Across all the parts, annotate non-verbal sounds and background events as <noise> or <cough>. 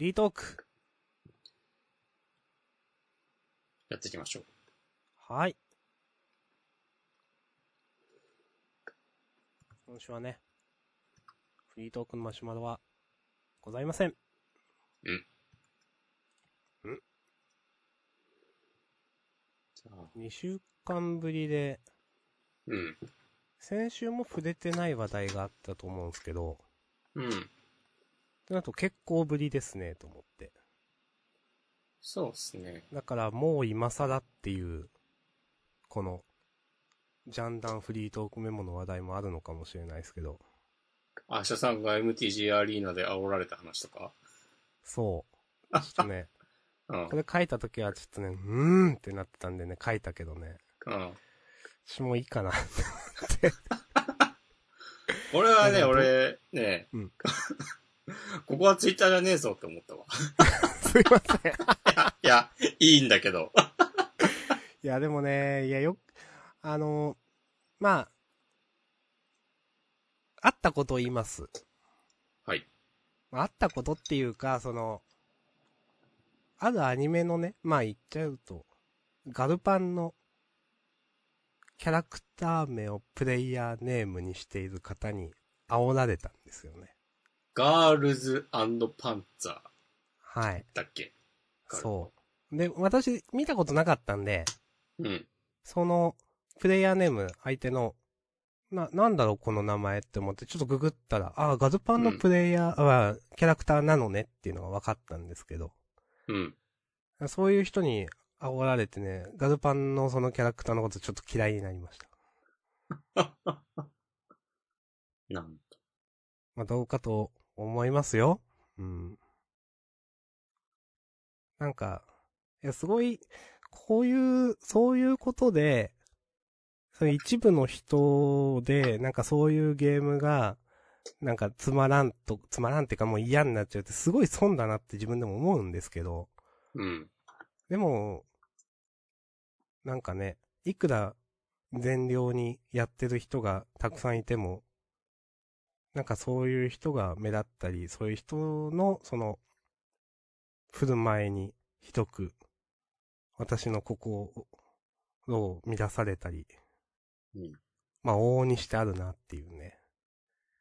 リートーク。やっていきましょう。はい。今週はね、フリートークのマシュマロはございません。じゃあ2週間ぶりで、うん。先週も触れてない話題があったと思うんですけど、うん。ってなると結構ぶりですね、と思って。そうですね。だからもう今更っていう、この、ジャンダンフリートークメモの話題もあるのかもしれないですけど、アシャさんが MTG アリーナで煽られた話とか？そう。ちょっとね、<laughs> うんこ。れ書いた時はちょっとね、うーんってなってたんでね、書いたけどね、うん。私もいいかな。<laughs> 俺はね、<laughs> 俺、ね、うん <laughs> ここはツイッターじゃねえぞって思ったわ。<laughs> すいません。いや、いいんだけど。いや、でもね、いや、よ、あの、まあ、あったことを言います。はい。まああったことっていうか、その、あるアニメのね、まあ言っちゃうと、ガルパンのキャラクター名をプレイヤーネームにしている方に煽られたんですよね。ガールズパンツァーはい。だっけ？そう。で、私見たことなかったんで、うん。その、プレイヤーネーム、相手の、な、なんだろうこの名前って思って、ちょっとググったら、ああ、ガズパンのプレイヤーは、キャラクターなのねっていうのが分かったんですけど、うん。そういう人に煽られてね、ガズパンのそのキャラクターのことちょっと嫌いになりました。<laughs> なんと。まあ、どうかと思いますよ。うん。なんか、いや、すごい、こういう、そういうことで、その一部の人で、なんかそういうゲームが、なんかつまらんと、つまらんっていうかもう嫌になっちゃうってすごい損だなって自分でも思うんですけど、うん。でも、なんかね、いくら善良にやってる人がたくさんいても、なんかそういう人が目立ったり、そういう人の、その、振る舞いにひどく、私の心を乱されたり、うん。まあ往々にしてあるなっていうね。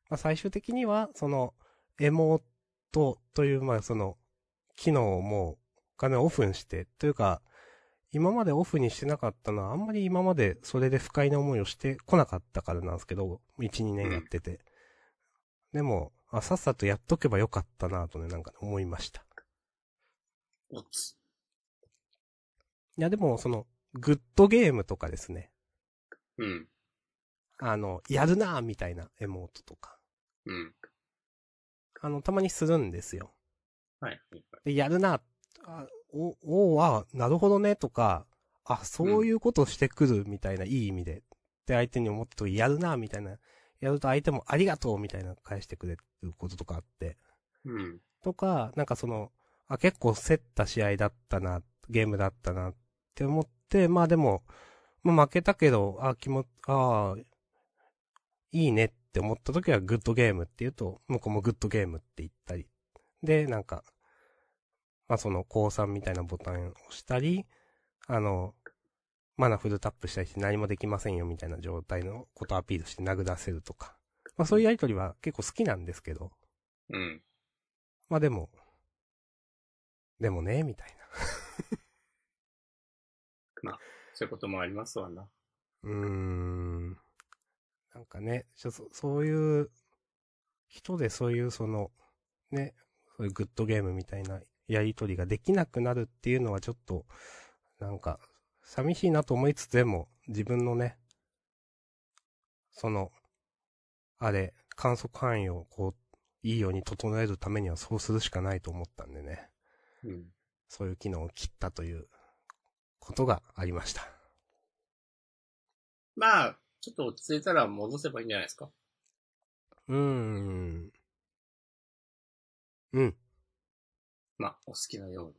まあ最終的には、その、エモートという、まあその、機能をもう、お金をオフにして、というか、今までオフにしてなかったのは、あんまり今までそれで不快な思いをしてこなかったからなんですけど、1、2年やってて。でも、あ、さっさとやっとけばよかったなとね、なんかね思いました。いやでも、その、グッドゲームとかですね。うん。あの、やるなーみたいなエモートとか。うん。あの、たまにするんですよ。はい。はいで、やるな、あ、お、おあ、なるほどね、とか、あ、そういうことしてくる、みたいな、いい意味で。って相手に思ってと、やるな、みたいな。やると相手もありがとう、みたいな返してくれることとかあって。うん。とか、なんかその、あ、結構競った試合だったな、ゲームだったな、って思って、まあでも、まあ負けたけど、あ、気も、ああ、いいねって思った時はグッドゲームって言うと、向こうもグッドゲームって言ったり。で、なんか、まあその、降参みたいなボタンを押したり、あの、マナフルタップしたりして何もできませんよみたいな状態のことをアピールして殴らせるとか。まあそういうやりとりは結構好きなんですけど、うん。まあでも、でもね、みたい <laughs> そういうこともありますわな。な。うーん。なんかね、そそういう、人でそういうその、ね、そういうグッドゲームみたいなやりとりができなくなるっていうのはちょっと、なんか、寂しいなと思いつつでも、自分のね、その、あれ、観測範囲をこう、いいように整えるためにはそうするしかないと思ったんでね。うん。そういう機能を切ったということがありました。まあ、ちょっと落ち着いたら戻せばいいんじゃないですか？うーん。うん。まあ、お好きなように。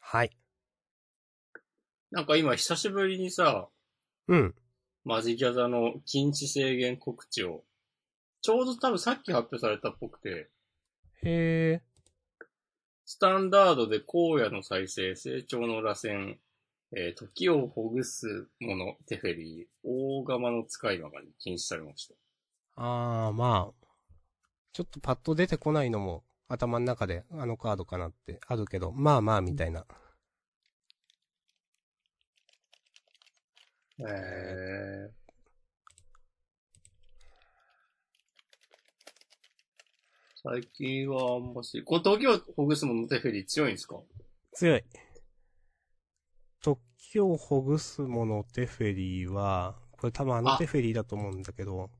はい。なんか今久しぶりにさ、うん。マジギャザの禁止制限告知を、ちょうど多分さっき発表されたっぽくて、へえ。スタンダードで荒野の再生、成長の螺旋、えー時をほぐすもの、テフェリー、大釜の使い魔が禁止されました。あー、まあ、ちょっとパッと出てこないのも頭の中であのカードかなってあるけど、まあまあみたいな。へえ。最近はあんまし、この時をほぐすものテフェリー強いんですか？強い。時をほぐすものテフェリーは、これ多分あのあテフェリーだと思うんだけど。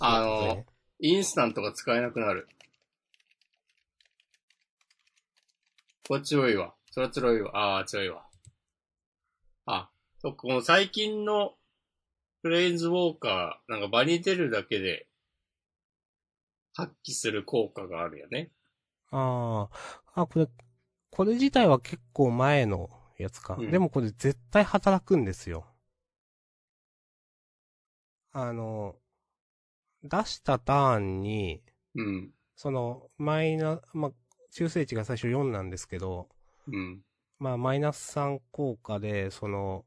あのそうだねインスタントが使えなくなる。これ強いわ。それは強いわ。ああ、強いわ。あ、そっか、この最近のフレインズウォーカー、なんか場に出るだけで発揮する効果があるよね。ああ、あ、これ、これ自体は結構前のやつか。うんでもこれ絶対働くんですよ。あの、出したターンに、うん。その、マイナ、まあ、中性値が最初4なんですけど、うん。まあ、マイナス3効果で、その、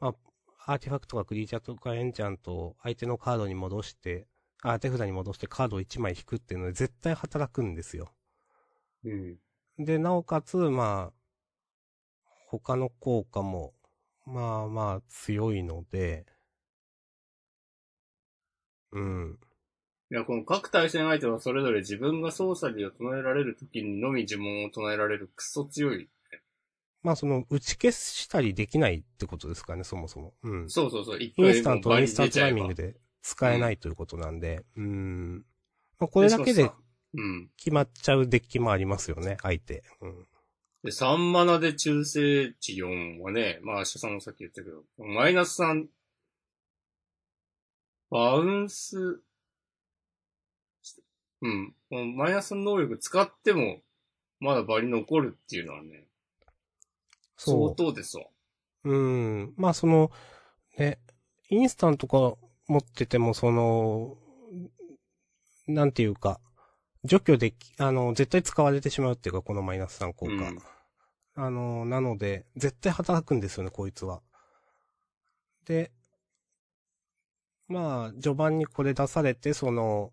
まあ、アーティファクトかクリーチャーとかエンチャントを相手のカードに戻して、あ、手札に戻してカードを1枚引くっていうので絶対働くんですよ。うん。で、なおかつ、まあ、他の効果も、まあまあ強いので、うん。いや、この各対戦相手はそれぞれ自分が操作理を唱えられる時にのみ呪文を唱えられるクソ強い。まあその、打ち消したりできないってことですかね、そもそも。うん。そうそうそう。一インスタントインスタント出ちゃえばタイミングで使えないということなんで、うん。まあこれだけで。決まっちゃうデッキもありますよね、相手。うん。で、3マナで中性値4はね、まあ、シャさんもさっき言ったけど、マイナス3、バウンス、うん。マイナスの能力使っても、まだ場に残るっていうのはね、相。当ですわ。うん。まあその、ね、インスタントか持ってても、その、なんていうか、除去でき、あの、絶対使われてしまうっていうか、このマイナス3効果。うんあの、なので、絶対働くんですよね、こいつは。で、まあ、序盤にこれ出されて、その、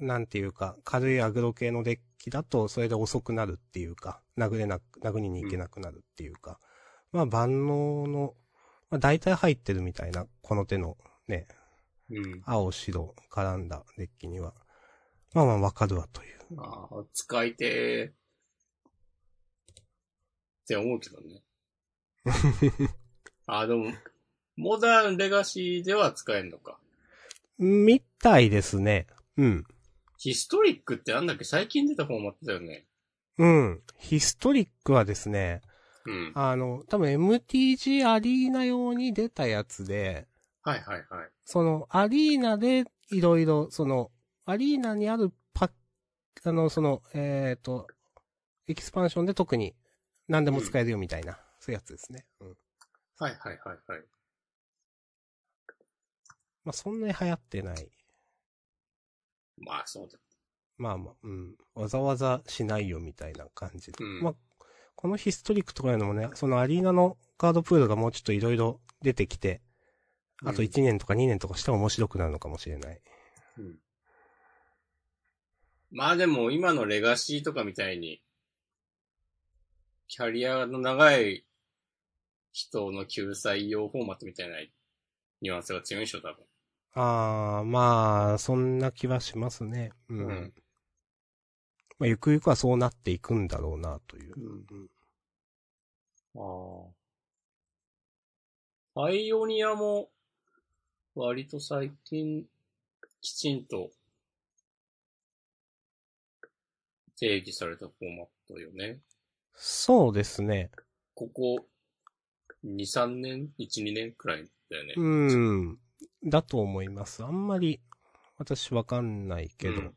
なんていうか、軽いアグロ系のデッキだと、それで遅くなるっていうか、殴れなく、殴りに行けなくなるっていうか、まあ万能の、まあ大体入ってるみたいな、この手のね、うん。青白絡んだデッキには、まあまあわかるわという。ああ、使いてー。って思うけどね。あ <laughs> あ、でも、モダンレガシーでは使えんのか。みたいですね。うん。ヒストリックってなんだっけ最近出たフォーマットだよね。うん。ヒストリックはですね、うん。あの、多分 MTG アリーナ用に出たやつで、はいはいはい。そのアリーナでいろいろ、その、アリーナにあるパッ、あの、その、えっ、と、エキスパンションで特に何でも使えるよみたいな、そういうやつですね。うん。はいはいはいはい。まあ、そんなに流行ってない。まあそうだ。まあまあ、うん。わざわざしないよみたいな感じで。うんまあ、このヒストリックとかいうのもね、そのアリーナのカードプールがもうちょっといろいろ出てきて、あとうん1年とか2年とかしても面白くなるのかもしれない。うん。まあでも今のレガシーとかみたいに、キャリアの長い人の救済用フォーマットみたいなニュアンスが強いでしょ、多分。あー、まあ、そんな気はしますね。うん。うんまあ、ゆくゆくはそうなっていくんだろうな、という。うんああ。パイオニアも、割と最近、きちんと、定義されたフォーマットよね。そうですね。ここ、2、3年 ?1、2年くらいだよね。うん。だと思います。あんまり、私わかんないけど。うん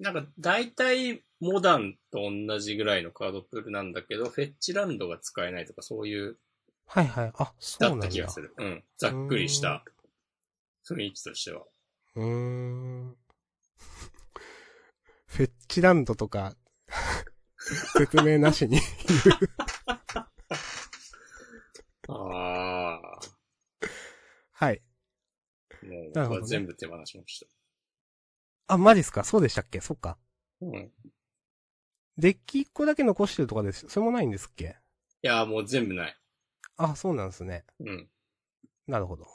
なんか、大体、モダンと同じぐらいのカードプールなんだけど、フェッチランドが使えないとか、そういう、はいはい。あ、そうだなんだ。った気がする。うん。ざっくりした雰囲気としては。うーん。フェッチランドとか、説明なしに。<laughs> ああ。はい。もう、なるほどね全部手放しましあ、マジっすか？そうでしたっけ？そっか。た。うん。いデッキ1個だけ残してるとかです。それもないんですっけ？や、もう全部ない。あ、そうなんですね。うん。なるほど。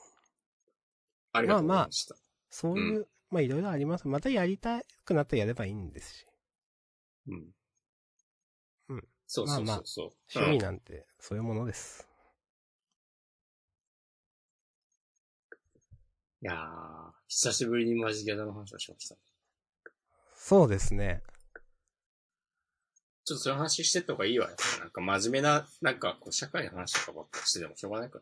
ありがとうございました。そういう、まあいろいろあります。またやりたくなったらやればいいんですし。うん。うん。そうそうそうそう。趣味なんて、そういうものです。いやー、久しぶりにマジギャザの話をしました。そうですね。ちょっとそういう話してった方がいいわよ。なんか真面目な、なんかこう社会の話とかばっかりしててもしょうがないか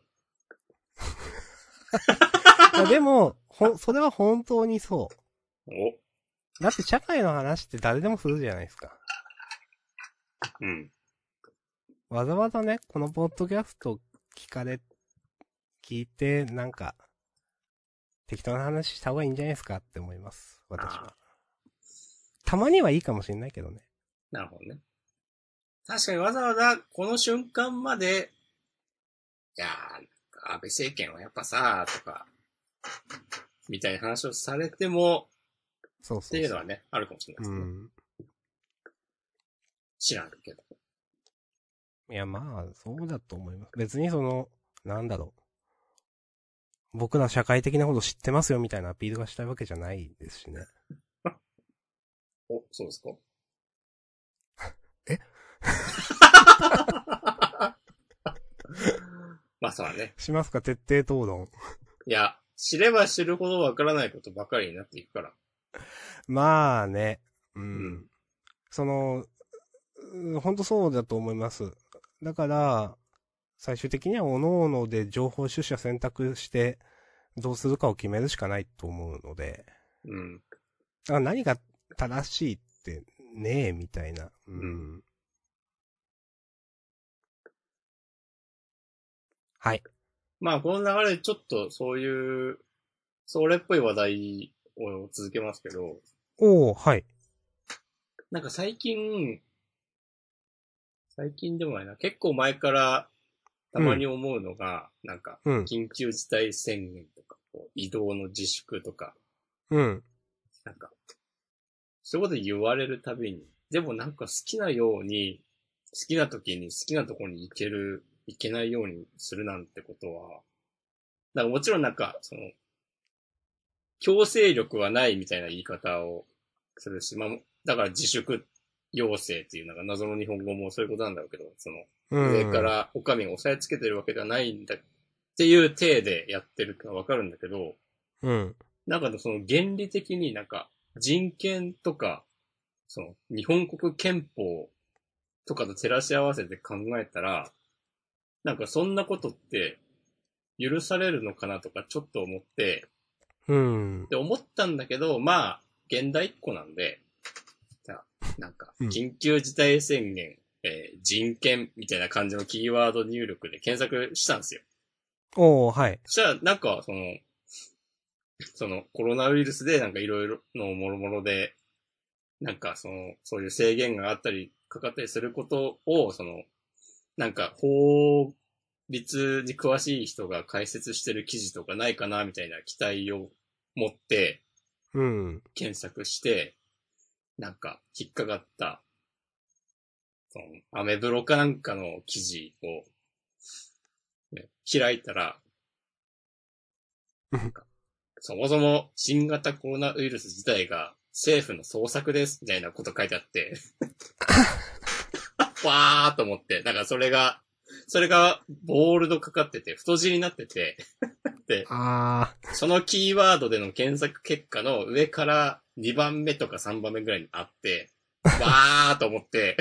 ら。<laughs> いやでも、ほ、それは本当にそう。おだって社会の話って誰でもするじゃないですか。うん。わざわざね、このポッドキャスト聞かれ、聞いて、なんか、適当な話した方がいいんじゃないですかって思います。私は。たまにはいいかもしれないけどね。なるほどね。確かにわざわざこの瞬間まで、いやー、安倍政権はやっぱさ、とか、みたいな話をされても、そうそうそう。っていうのはね、あるかもしれないですね。うん。知らんけど。いや、まあ、そうだと思います。別にその、なんだろう。僕ら社会的なこと知ってますよみたいなアピールがしたいわけじゃないですしね。<laughs> お、そうですか？え？<laughs> まあそうだね。しますか？徹底討論。いや、知れば知るほどわからないことばかりになっていくから。まあね。うん。うんその、うん本当そうだと思います。だから、最終的には各々で情報取捨選択して、どうするかを決めるしかないと思うので、うん。何が正しいってねえ、みたいな。うん。うはい。まあこの流れでちょっとそういう、それっぽい話題を続けますけど、おー、はい。なんか最近、最近でもないな、結構前からたまに思うのが、なんか、うん。緊急事態宣言とか、こう移動の自粛とか、うん。なんか、そういうこと言われるたびに、でもなんか好きなように、好きな時に好きなところに行ける、行けないようにするなんてことは、なんかもちろんなんか、その、強制力はないみたいな言い方をするし、まあ、だから自粛要請っていうなんか謎の日本語もそういうことなんだろうけど、その、うん。上からお上が押さえつけてるわけではないんだっていう体でやってるのはわかるんだけど、うん。なんかその原理的になんか人権とか、その日本国憲法とかと照らし合わせて考えたら、なんかそんなことって許されるのかなとかちょっと思って、うん。で思ったんだけど、まあ、現代っ子なんで、じゃあ、なんか、うん緊急事態宣言、えー人権みたいな感じのキーワード入力で検索したんですよ。おー、はい。そしたら、なんか、その、その、コロナウイルスで、なんかいろいろのもろもろで、なんか、その、そういう制限があったり、かかったりすることを、その、なんか、法律に詳しい人が解説してる記事とかないかな、みたいな期待を持ってうん。検索して、なんか、引っかかった、その、アメブロかなんかの記事を、ね開いたら、そもそも新型コロナウイルス自体が政府の創作です、みたいなこと書いてあって、<laughs> わーっと思って、なんかそれが、それがボールドかかってて、太字になってて、<laughs> で、あそのキーワードでの検索結果の上から2番目とか3番目ぐらいにあって、わーと思って、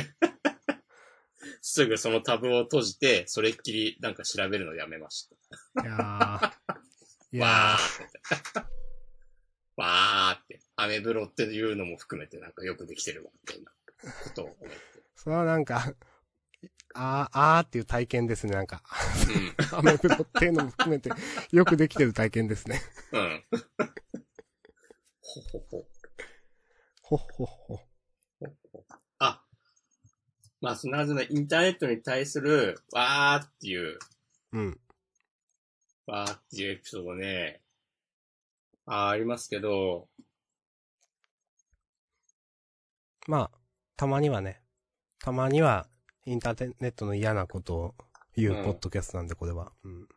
すぐそのタブを閉じて、それっきりなんか調べるのやめました。ー。いやー。いやわーって。わーって。アメブロっていうのも含めてなんかよくできてるわ、みたいなことを思って。それはなんか、あー、あーっていう体験ですね、なんか。うアメブロっていうのも含めて、よくできてる体験ですね。ん。うん。ほほほ。ほっほっほ。あ、まあ、そのはずのインターネットに対する、わーっていう、うん。わーっていうエピソードね、あーありますけど、まあ、たまにはね、たまには、インターネットの嫌なことを言ううんポッドキャストなんで、これは。うん。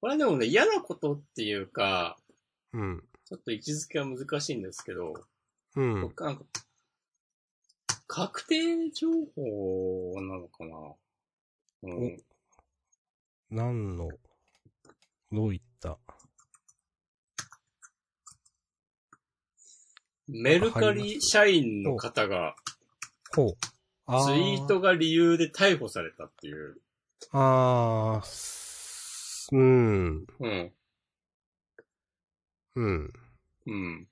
これでもね、嫌なことっていうか、うん。ちょっと位置づけは難しいんですけど、うん。僕なんか、確定情報なのかな？うん。何の、どういった？メルカリ社員の方が、ほう。あツイートが理由で逮捕されたっていう。あーすうん。うん。うん。うん。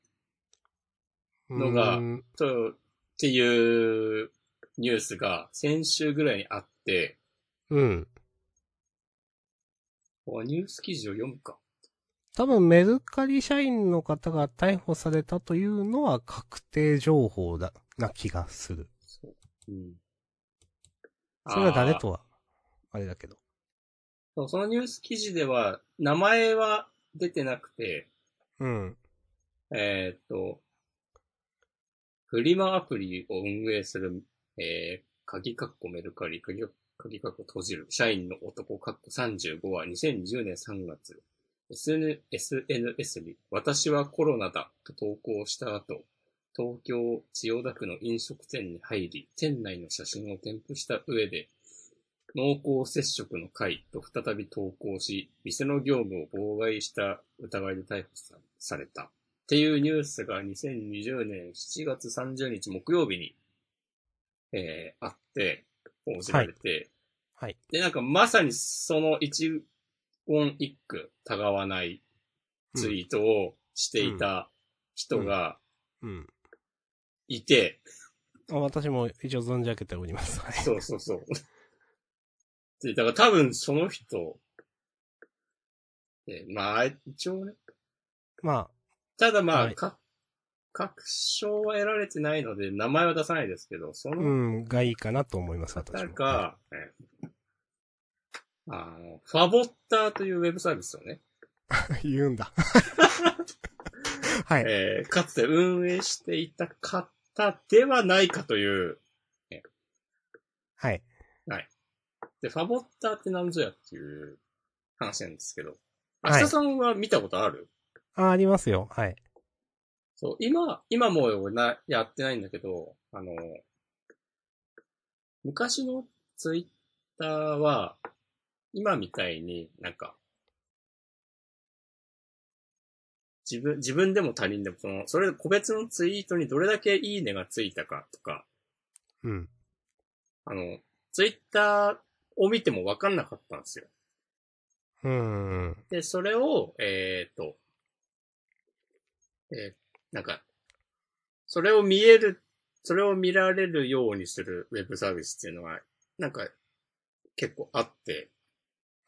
のがうんと、っていうニュースが先週ぐらいにあって、うん。あニュース記事を読むか。多分メルカリ社員の方が逮捕されたというのは確定情報だ、な気がする。そう。うん。それは誰とは、あれだけど。そうそのニュース記事では、名前は出てなくて、うん。えーっと、フリマアプリを運営する、えー、鍵カッコメルカリ、鍵鍵カッコ閉じる、社員の男カッコ35は2020年3月、SNS に私はコロナだと投稿した後、東京千代田区の飲食店に入り、店内の写真を添付した上で、濃厚接触の会と再び投稿し、店の業務を妨害した疑いで逮捕された。っていうニュースが2020年7月30日木曜日に、えー、あって、報じられて、はい。で、なんかまさにその一言一句たがわないツイートをしていた人がうん。いて、あ私も一応存じ上げております。はい。そうそうそう。で、だから多分その人、えまあ、一応ね、まただまあ、はいか、確証は得られてないので、名前は出さないですけど、そあ、うのん、がいいかなと思います、私方も。が、えあの、ファボッターというウェブサービスをね、<laughs> 言うんだ。はい。えーかつて運営していた方ではないかという、はい。で、ファボッターって何ぞやっていう話なんですけど、はい明日さんは見たことある、あ、ありますよ。はい。そう、今、今もうな、やってないんだけど、あの、昔のツイッターは、今みたいになんか、自分、自分でも他人でも、その、それ個別のツイートにどれだけいいねがついたかとか、うん。あの、ツイッターを見てもわかんなかったんですよ。うーん。で、それを、えっ、と、えーなんか、それを見える、それを見られるようにするウェブサービスっていうのは、なんか、結構あって、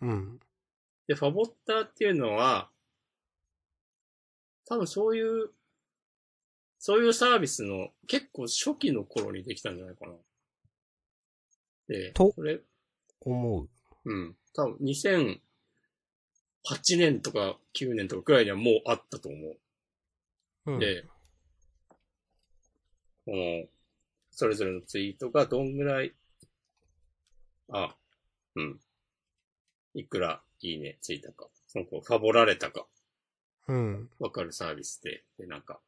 うん。で、ファボッターっていうのは、多分そういう、そういうサービスの結構初期の頃にできたんじゃないかな。で、とそれ、思う。うん。多分2008年とか9年とかくらいにはもうあったと思う。うん。で、この、それぞれのツイートがどんぐらい、あ、うん。いくらいいねついたか、その子ファボられたか、うん。わかるサービスで、で、なんか、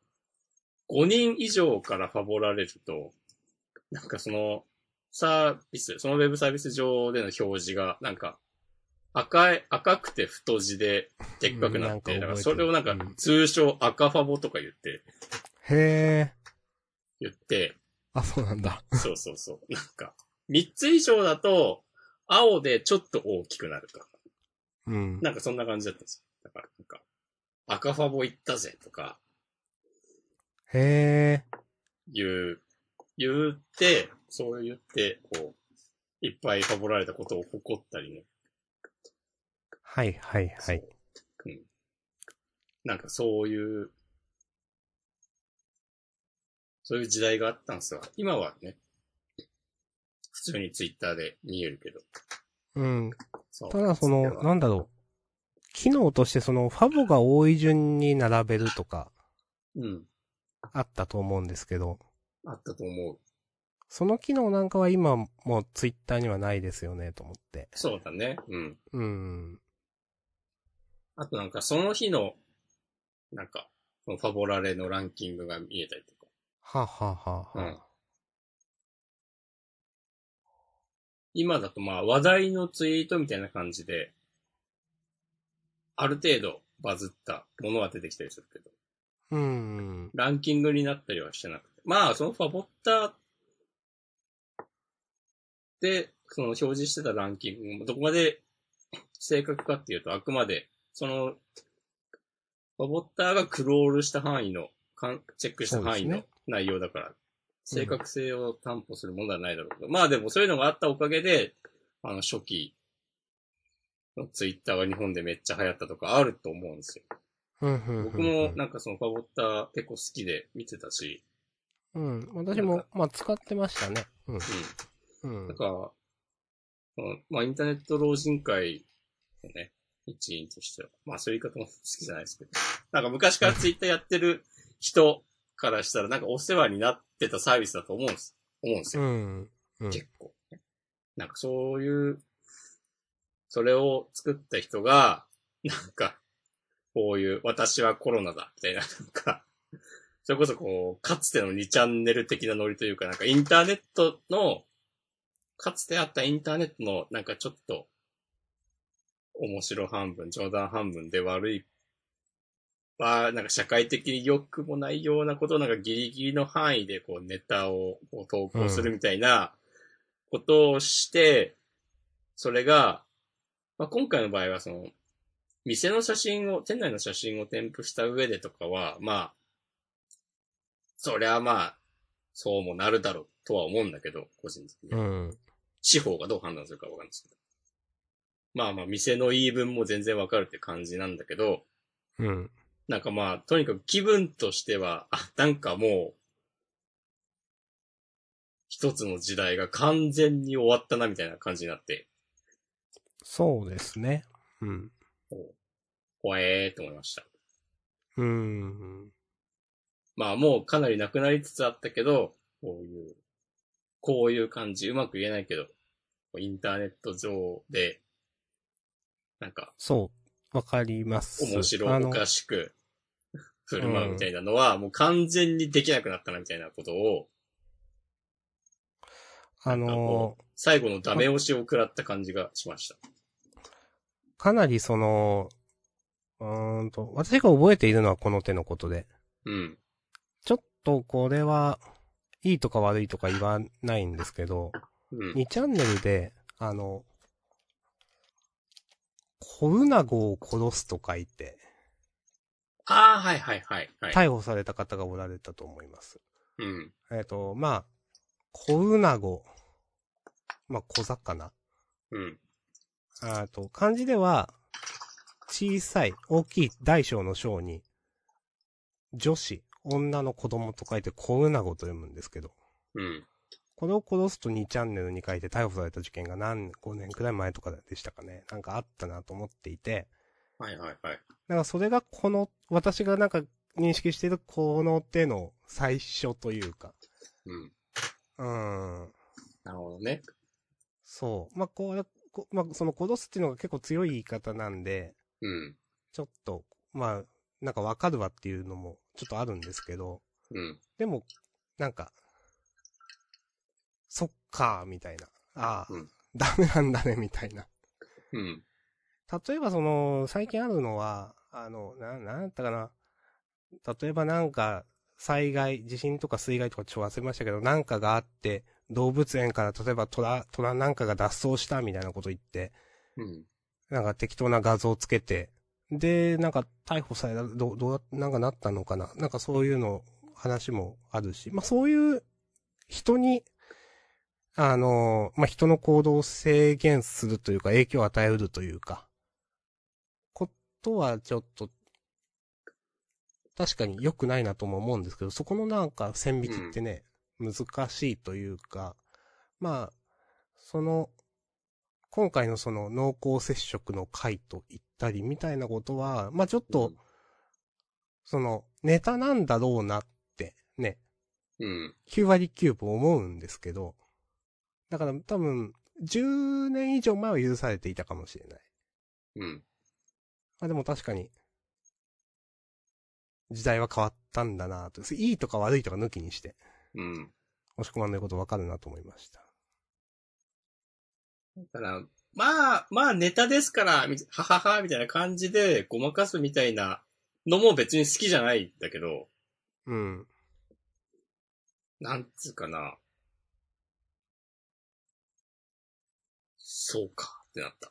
5人以上からファボられると、なんかその、サービス、そのウェブサービス上での表示が、なんか、赤い、赤くて太字で、でっかくなって、うんなんか覚えてるだからそれをなんかうん、通称赤ファボとか言って、へえ。言って、あ、そうなんだ。そうそうそう。なんか、3つ以上だと、青でちょっと大きくなるとか。うん。なんかそんな感じだったんですよ。だから、なんか、赤ファボ行ったぜとか、へえ。言う、言って、そう言って、こう、いっぱいファボられたことを誇ったりね。はいはいはい。うん。なんかそういう、そういう時代があったんですよ。今はね、普普通にツイッターで見えるけど。うん。ただその、はなんだろう。機能としてその、ファボが多い順に並べるとか、うん。あったと思うんですけど、あったと思う。その機能なんかは今もうツイッターにはないですよね、と思って。そうだね。うん。うん。あとなんかその日の、なんか、ファボラレのランキングが見えたりとか。はあはあはあはあうん今だとまあ話題のツイートみたいな感じで、ある程度バズったものは出てきたりするけど、うん。ランキングになったりはしてなくて。まあ、そのファボッターで、その表示してたランキングもどこまで正確かっていうと、あくまで、その、ファボッターがクロールした範囲の、かんチェックした範囲の内容だから、正確性を担保するものではないだろうけど、まあでもそういうのがあったおかげで、あの初期のツイッターが日本でめっちゃ流行ったとかあると思うんですよ。うんうんうんうん僕もなんかそのファボッター結構好きで見てたし、うん。私も、まあ、使ってましたね。うん。ううんん。なんか、まあインターネット老人会のね、一員としては、まあそういう言い方も好きじゃないですけど、なんか昔からツイッターやってる人からしたらなんかお世話になってたサービスだと思うんです。思うんですよ。うん。うん。結構、ね。なんかそういう、それを作った人が、なんか、こういう、私はコロナだ、みたいな、なんか、それこそこう、かつての2チャンネル的なノリというか、なんかインターネットの、かつてあったインターネットの、なんかちょっと、面白半分、冗談半分で悪い、は、なんか社会的に良くもないようなことをなんかギリギリの範囲でこうネタをこう投稿するみたいなことをして、それが、まあ、今回の場合はその、店の写真を、店内の写真を添付した上でとかは、まあ、そりゃまあ、そうもなるだろうとは思うんだけど、個人的には。うん。司法がどう判断するかわかんないですけど。まあまあ、店の言い分も全然わかるって感じなんだけど、うん。なんかまあ、とにかく気分としては、あ、なんかもう、一つの時代が完全に終わったなみたいな感じになって、そうですね。うん。怖えーと思いました。うん。まあもうかなりなくなりつつあったけど、こういう、こういう感じ、うまく言えないけど、インターネット上で、なんか、そう。わかります。面白おかしく <laughs> 振る舞うみたいなのは、もう完全にできなくなったなみたいなことを、あのこ、最後のダメ押しを食らった感じがしました。かなりその、うーんと、私が覚えているのはこの手のことで、うん。ちょっとこれは、いいとか悪いとか言わないんですけど、うん。2チャンネルで、あの、コウナゴを殺すと書いて、ああ、はいはいはい。はい。逮捕された方がおられたと思います。うん。えっ、と、まあ、コウナゴ、まあ、小魚。うん。あと、漢字では、小さい、大きい、大小の小に、女子、女の子供と書いて、コウナゴと読むんですけど、うん。これを殺すと2チャンネルに書いて逮捕された事件が何、5年くらい前とかでしたかね。なんかあったなと思っていて、はいはいはい。なんかそれがこの、私がなんか認識しているこの手の最初というか、うん。うーん、なるほどね。そう。まあ、こう、こまあ、その殺すっていうのが結構強い言い方なんで、うん。ちょっと、まあ、なんかわかるわっていうのもちょっとあるんですけど、うん。でも、なんか、そっかー、みたいな。ああ、うんダメなんだね、みたいな。うん。例えばその、最近あるのは、あの、な、なんだったかな。例えばなんか、災害、地震とか水害とかちょっと忘れましたけど、なんかがあって、動物園から例えば虎、虎なんかが脱走したみたいなこと言って、うん。なんか適当な画像つけて、で、なんか逮捕された、どう、どう、なんかなったのかななんかそういうの、話もあるし、まあそういう人に、あの、まあ人の行動を制限するというか、影響を与えうるというか、ことはちょっと、確かに良くないなとも思うんですけど、そこのなんか線引きってね、難しいというか、まあ、その、今回のその濃厚接触の回と言ったりみたいなことは、まあちょっと、その、ネタなんだろうなって、ね、うん。9割9分思うんですけど、だから多分、10年以上前は許されていたかもしれない。うん。まあでも確かに、時代は変わったんだなと。いいとか悪いとか抜きにして、うん。押し込まんないことわかるなと思いました。だから、まあ、まあネタですから、みははは、みたいな感じでごまかすみたいなのも別に好きじゃないんだけど、うん。なんつうかな。そうかってなった。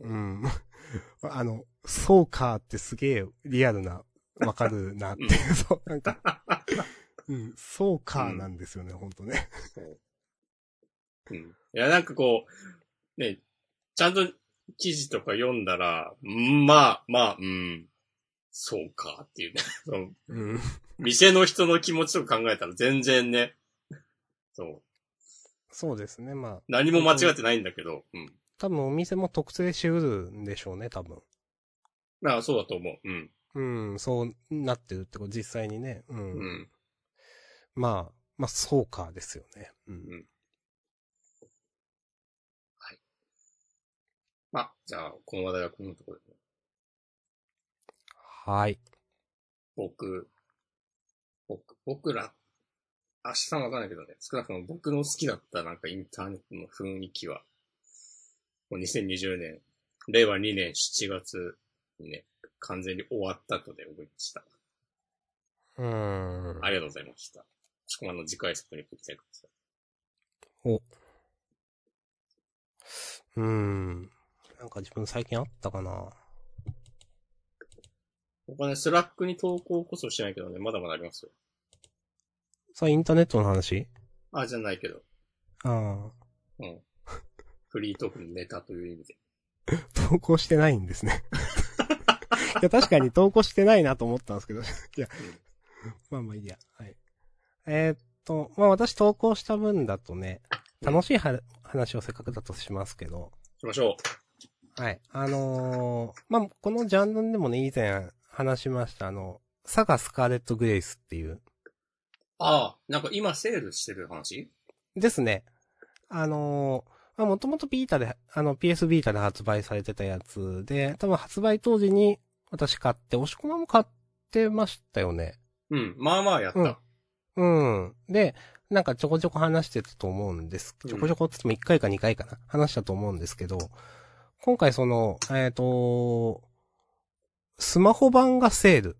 うん。<laughs> あの、そうかってすげえリアルな、わかるなっていう、そう、なんか、うん、そうかなんですよね、ほんとね。うん。いや、なんかこう、ね、ちゃんと記事とか読んだら、うんまあ、まあ、うん、そうかっていうね。そのうん。<laughs> 店の人の気持ちとか考えたら全然ね、そう。そうですね、まあ、何も間違ってないんだけど、うん。多分お店も特定しうるんでしょうね、多分。まあ、そうだと思う。うん。うん、そうなってるってこと、実際にね。うん。うん。まあ、まあ、そうかですよね。うん。うんまあ、じゃあ、この話題はこのところで、ね。はい。僕、僕、僕ら、明日はわかんないけどね、少なくとも僕の好きだったなんかインターネットの雰囲気は、もう2020年、令和2年7月にね、完全に終わったとで思いました。うーん。ありがとうございました。しかもあの次回作にご期待ください。お。うーん。なんか自分最近あったかな僕はね、 Slack に投稿こそしてないけどね、まだまだありますよ。さあ、インターネットの話？あ、じゃないけど。あうん。フリートークのネタという意味で。あ。<laughs> 投稿してないんですね。<laughs> いや、確かに投稿してないなと思ったんですけど。<laughs> いや、まあまあいいや。はい。えーっと、まあ私投稿した分だとね、楽しいは話をせっかくだとしますけど、しましょはい。あのーまあ、このジャンルでもね、以前話しました、あの、サガスカーレット・グレイスっていう、う。ああ、なんか今セールしてる話？ですね。あのーまあ、もともとビータで、あの、PS ビータで発売されてたやつで、多分発売当時に私買って、押し込まも買ってましたよね。うん、まあまあやった。うんうん。で、なんかちょこちょこ話してたと思うんです。うんちょこちょこって言っても1回か2回かな。話したと思うんですけど、今回その、えっ、と、スマホ版がセール。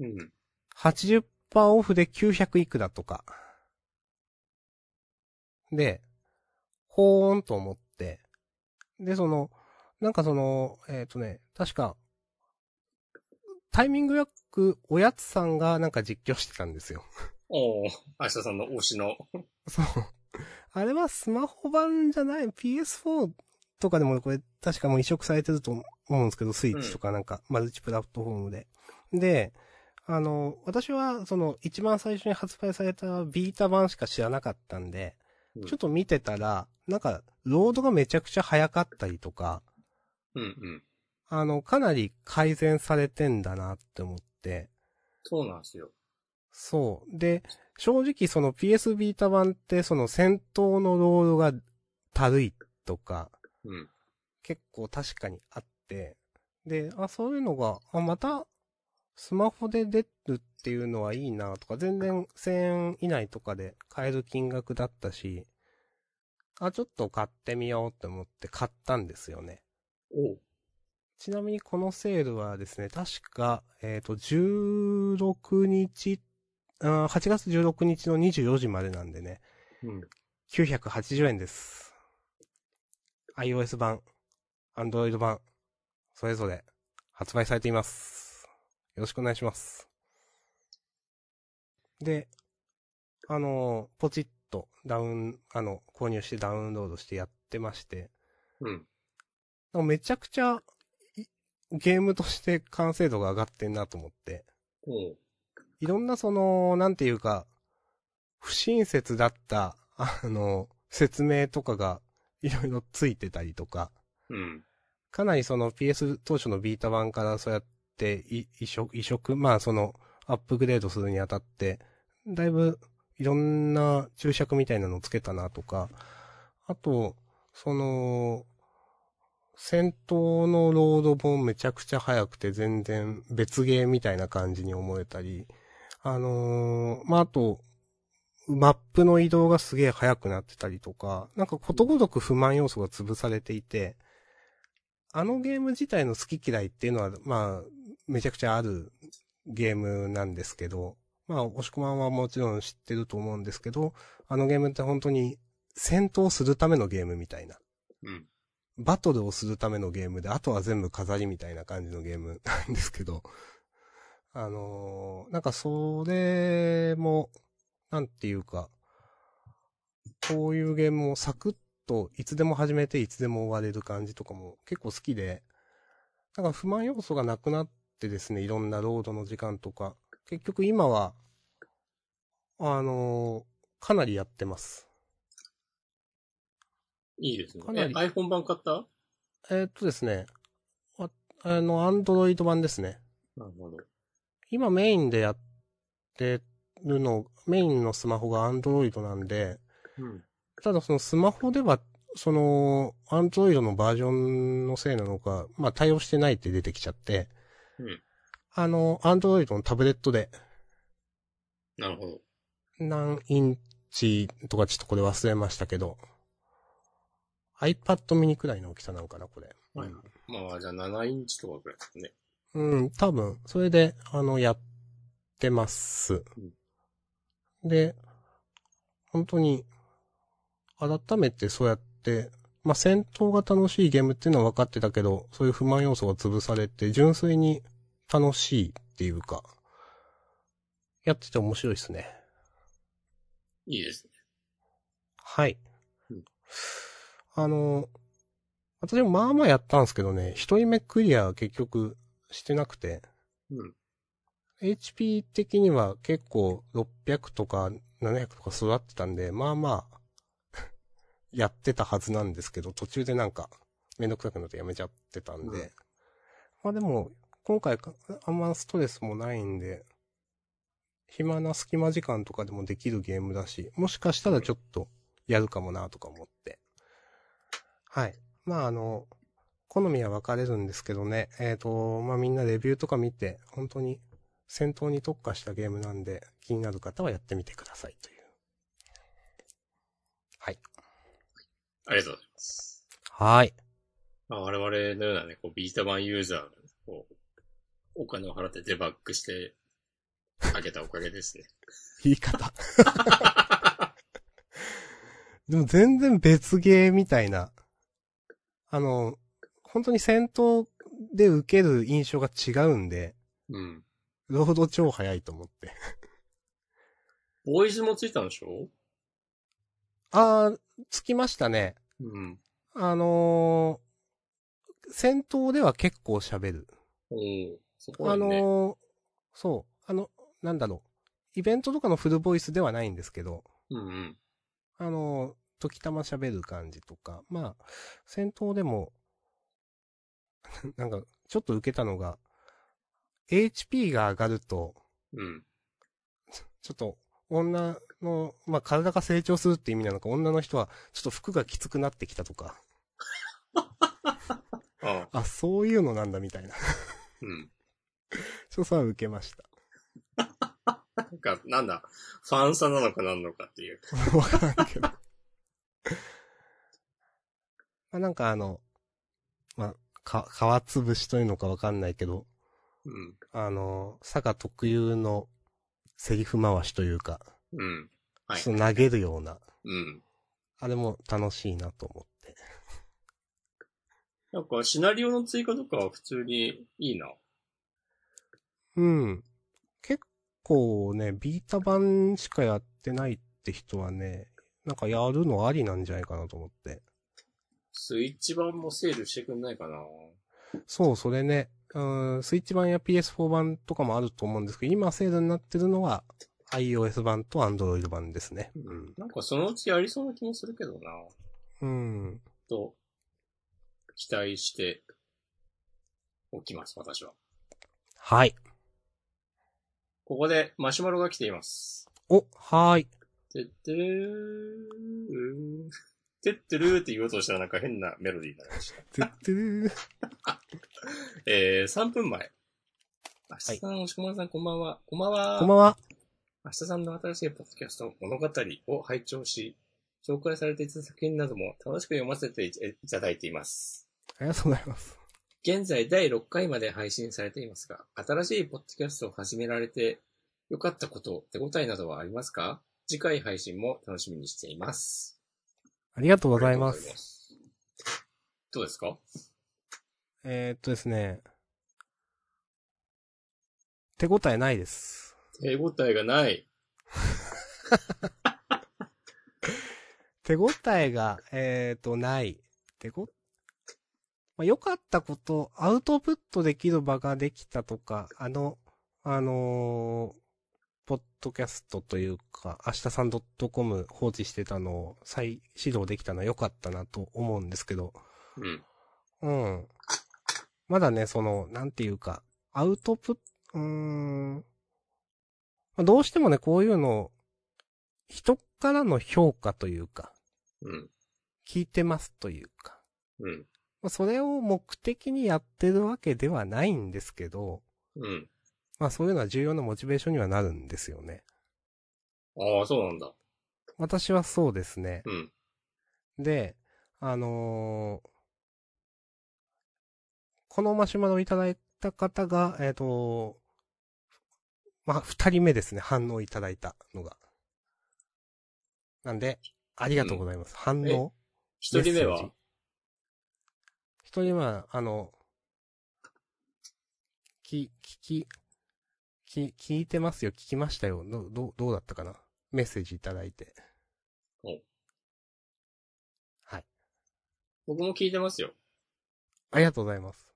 うん。80%オフで900いくらとか。で、ほーんと思って。で、その、なんかその、えっ、とね、確か、タイミングよくおやつさんがなんか実況してたんですよ。おー、明日さんの推しの。そう。あれはスマホ版じゃない、PS4 とかでもこれ確かもう移植されてると思うんですけど、スイッチとかなんか、マルチプラットフォームで。で、あの、私はその一番最初に発売されたビータ版しか知らなかったんで、うんちょっと見てたら、なんか、ロードがめちゃくちゃ早かったりとか、うんうん。あの、かなり改善されてんだなって思って、そうなんですよ。そう。で、正直その PS ビータ版ってその戦闘のロードがたるいとか、うん。結構確かにあって、で、あ、そういうのが、あ、また、スマホで出るっていうのはいいなとか、全然1000円以内とかで買える金額だったし、あ、ちょっと買ってみようって思って買ったんですよね。おう。ちなみにこのセールはですね、確か、えっ、と、16日、あ8月16日の24時までなんでね、うん。980円です。iOS 版、Android 版、それぞれ発売されています。よろしくお願いします。で、あの、ポチッとダウン、あの、購入してダウンロードしてやってまして、うん。めちゃくちゃ、いゲームとして完成度が上がってんなと思って、おう。いろんなその、なんていうか、不親切だった、あの、説明とかがいろいろついてたりとか、うん。かなりその PS 当初のビータ版からそうやって移植、移植、まあそのアップグレードするにあたって、だいぶいろんな注釈みたいなのをつけたなとか、あと、その、戦闘のロードもめちゃくちゃ速くて全然別ゲーみたいな感じに思えたり、あのーまあ、あと、マップの移動がすげえ速くなってたりとか、なんかことごとく不満要素が潰されていて、あのゲーム自体の好き嫌いっていうのは、まあ、めちゃくちゃあるゲームなんですけど、まあ、押し込まんはもちろん知ってると思うんですけど、あのゲームって本当に戦闘するためのゲームみたいな。うん。バトルをするためのゲームで、あとは全部飾りみたいな感じのゲームなんですけど、あのーなんかそれも、なんていうか、こういうゲームをサクッといつでも始めていつでも終われる感じとかも結構好きで、なんか不満要素がなくなってですね、いろんなロードの時間とか、結局今は、あのーかなりやってます。いいですねか。なえ、り iPhone 版買った？えーっとですね、ああの、アンドロイド版ですね。なるほど。今メインでやってるの、メインのスマホがアンドロイドなんで、うん。ただそのスマホでは、その、アンドロイドのバージョンのせいなのか、まあ対応してないって出てきちゃって、うん。あの、アンドロイドのタブレットで、なるほど。何インチとかちょっとこれ忘れましたけど、iPad mini くらいの大きさなんかな、これ。はいまあ、じゃあ7インチとかくらいですね。うん、多分、それで、あの、やってます。で、本当に、改めてそうやって、まあ、戦闘が楽しいゲームっていうのは分かってたけど、そういう不満要素が潰されて、純粋に楽しいっていうか、やってて面白いですね。いいですね。はいうん。あの、私もまあまあやったんですけどね、一人目クリアは結局してなくて、うん。HP 的には結構600とか700とか育ってたんで、まあまあ、やってたはずなんですけど、途中でなんか、めんどくさくなってやめちゃってたんで。うんまあでも、今回かあんまストレスもないんで、暇な隙間時間とかでもできるゲームだし、もしかしたらちょっとやるかもなとか思って。はい。まああの、好みは分かれるんですけどね、えっ、と、まあみんなレビューとか見て、本当に戦闘に特化したゲームなんで、気になる方はやってみてくださいという。はい。ありがとうございます。はい。まあ、我々のようなね、こう、ビータ版ユーザーが、こう、お金を払ってデバッグして、あげたおかげですね。言い方。でも全然別ゲーみたいな。あの、本当に戦闘で受ける印象が違うんで、うん。ロード超早いと思って。ボーイズもついたんでしょ？あー、つきましたね。うん。あのー戦闘では結構喋る。おおそこはあね。のーそう、あの、なんだろう。イベントとかのフルボイスではないんですけど、うんうん。あのー時たま喋る感じとか、まあ、戦闘でも、なんか、ちょっと受けたのが、HP が上がると、うん。ちょっと、女の、まあ、体が成長するって意味なのか、女の人は、ちょっと服がきつくなってきたとか、<laughs> ああ。あ、そういうのなんだみたいな。うん。ちょっと受けました。なんか、なんだ、ファンサなのかなんのかっていう。<laughs> わからんけど。<laughs> まあなんかあの、まあ、か、皮つぶしというのかわかんないけど、うん。あの、佐賀特有のセリフ回しというか、うん。はい。その投げるような、うん。あれも楽しいなと思って。なんか、シナリオの追加とかは普通にいいな。うん。結構ね、ビータ版しかやってないって人はね、なんかやるのありなんじゃないかなと思って。スイッチ版もセールしてくんないかな。そう、それね、うん、スイッチ版や PS4 版とかもあると思うんですけど、今セールになってるのは iOS 版と Android 版ですね。うん。なんかそのうちやりそうな気もするけどな。うん。と、期待しておきます、私は。はい。ここでマシュマロが来ています。お、はーい。てってるー。てってるーって言おうとしたらなんか変なメロディーになりました。てってるー。えー、3分前。明日さん、おしこまさん、こんばんは。こんばんは。こんばんは。明日さんの新しいポッドキャスト、物語を拝聴し、紹介されていた作品なども楽しく読ませていただいています。ありがとうございます。現在第6回まで配信されていますが、新しいポッドキャストを始められて良かったこと、手応えなどはありますか？次回配信も楽しみにしています。ありがとうございます。ます。どうですか？えー、っとですね。手応えないです。手応えがない。<laughs> 手応えが、えー、っと、ない。手ご、まあ、良かったこと、アウトプットできる場ができたとか、あの、あのーポッドキャストというか、明日さん .com 放置してたのを再始動できたのは良かったなと思うんですけど、うん。うん。まだね、その、なんていうか、アウトプット、うーん。まあどうしてもね、こういうの、人からの評価というか、うん。聞いてますというか、うん。まあ、それを目的にやってるわけではないんですけど、うん。まあそういうのは重要なモチベーションにはなるんですよね。ああ、そうなんだ。私はそうですね。うん。で、あのーこのマシュマロをいただいた方が、えっ、と、まあ、二人目ですね、反応いただいたのが。なんで、ありがとうございます。反え応一人目は？一人目は、あの、き、聞き、き、聞いてますよ、聞きましたよ。ど、どう、どうだったかな？メッセージいただいて。おはい。僕も聞いてますよ。ありがとうございます。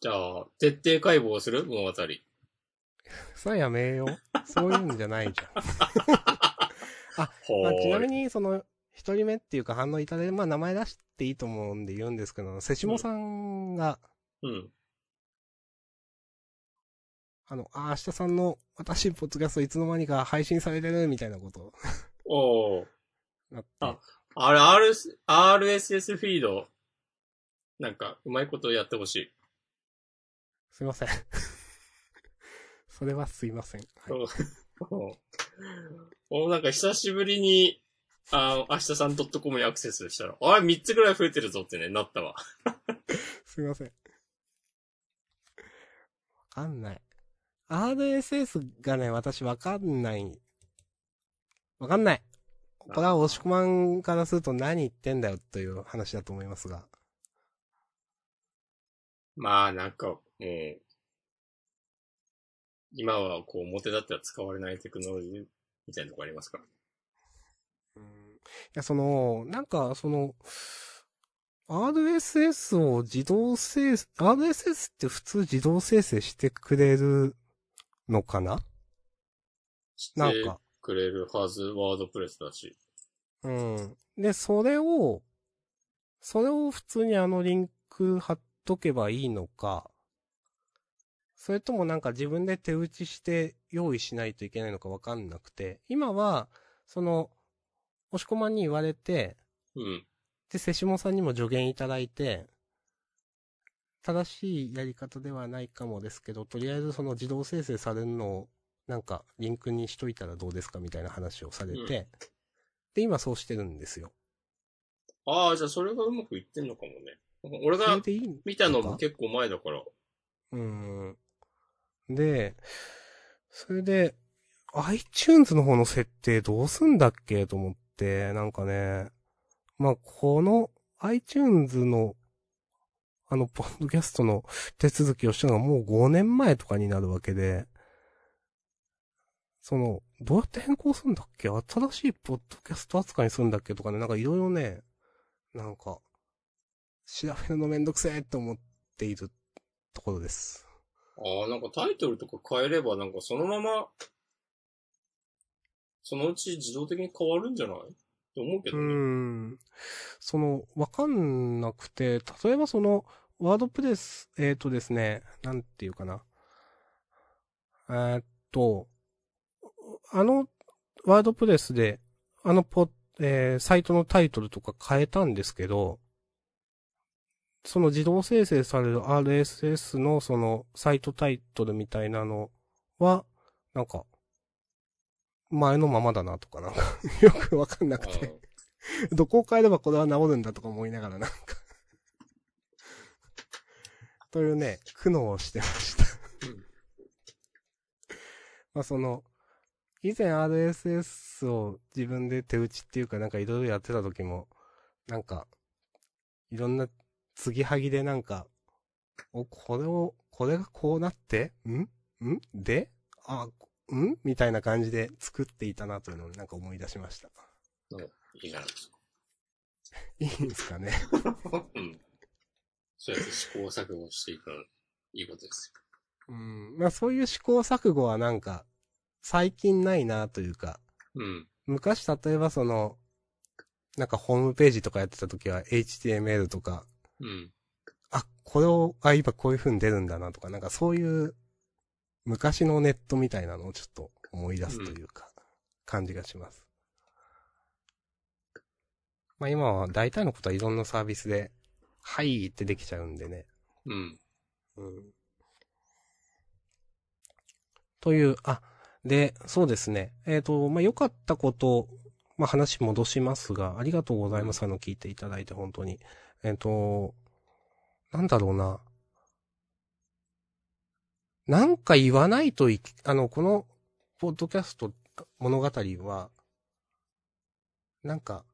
じゃあ、徹底解剖する？物語。<laughs> それはやめよう。そういうんじゃないじゃん。<laughs> ほまあ、ちなみに。に、その、一人目っていうか反応いただいて、まあ名前出していいと思うんで言うんですけど、瀬下さんが、うん。あの、あ、明日さんの私、ポッドキャストいつの間にか配信されてるみたいなことおー。なって。ああれ、R、RSS フィード、なんか、うまいことやってほしい。すいません。<laughs> それはすいません。はい、<laughs> おなんか久しぶりに、あの、明日さん .com にアクセスしたら、あれ、3つぐらい増えてるぞってね、なったわ。<laughs> すいません。わかんない。RSS がね、私わかんない。わかんない。これは押し込まんからすると何言ってんだよという話だと思いますが。まあ、なんか、もう、今はこう、表立っては使われないテクノロジーみたいなとこありますから。うんいや、その、なんか、その、RSS を自動生成、RSS って普通自動生成してくれるのかな？なんか。くれるはず、ワードプレスだし。うん。で、それを、それを普通にあのリンク貼っとけばいいのか、それともなんか自分で手打ちして用意しないといけないのかわかんなくて、今は、その、押し込まんに言われて、うん。で、瀬下さんにも助言いただいて、正しいやり方ではないかもですけど、とりあえずその自動生成されるのを、なんか、リンクにしといたらどうですかみたいな話をされて、うんで、今そうしてるんですよ。ああ、じゃあそれがうまくいってんのかもね。俺そが見たのも結構前だから。うーん。で、それで、iTunes の方の設定どうすんだっけと思って、なんかね、まあ、この iTunes の、あの、ポッドキャストの手続きをしたのがもう5年前とかになるわけで、その、どうやって変更するんだっけ？新しいポッドキャスト扱いにするんだっけとかね、なんかいろいろね、なんか、調べるのめんどくせえって思っているところです。ああ、なんかタイトルとか変えれば、なんかそのまま、そのうち自動的に変わるんじゃない？って思うけどう。ん。その、わかんなくて、例えばその、ワードプレス、えっ、とですね、なんていうかな。えーっと、あの、ワードプレスで、あのポ、えーサイトのタイトルとか変えたんですけど、その自動生成される RSS のそのサイトタイトルみたいなのは、なんか、前のままだなとかなんか、<laughs> よくわかんなくて。どこを変えればこれは治るんだとか思いながらなんか。<laughs> というね、苦悩をしてました。うん。<laughs> まあその、以前 RSS を自分で手打ちっていうかなんかいろいろやってた時も、なんか、いろんな継ぎはぎでなんか、お、これを、これがこうなって、ん？ん？で？あ、ん？みたいな感じで作っていたなというのをなんか思い出しました。いいじゃないですいいんですかね。か。<laughs> うん。そうやって試行錯誤していくの、いいことですうん。まあそういう試行錯誤はなんか、最近ないなというか、よ。うん。昔例えばその、なんかホームページとかやってた時は HTML とか、うん。あ、これを、あ、今こういう風に出るんだなとか、なんかそういう、昔のネットみたいなのをちょっと思い出すというか、感じがします。まあ今は大体のことはいろんなサービスで、はいってできちゃうんでね。うん。うん。という、あ、で、そうですね。えっ、と、まあ、良かったこと、まあ、話戻しますが、ありがとうございます。あの、聞いていただいて、本当に。えっ、と、なんだろうな。なんか言わないといけ、あの、この、ポッドキャスト物語は、なんか、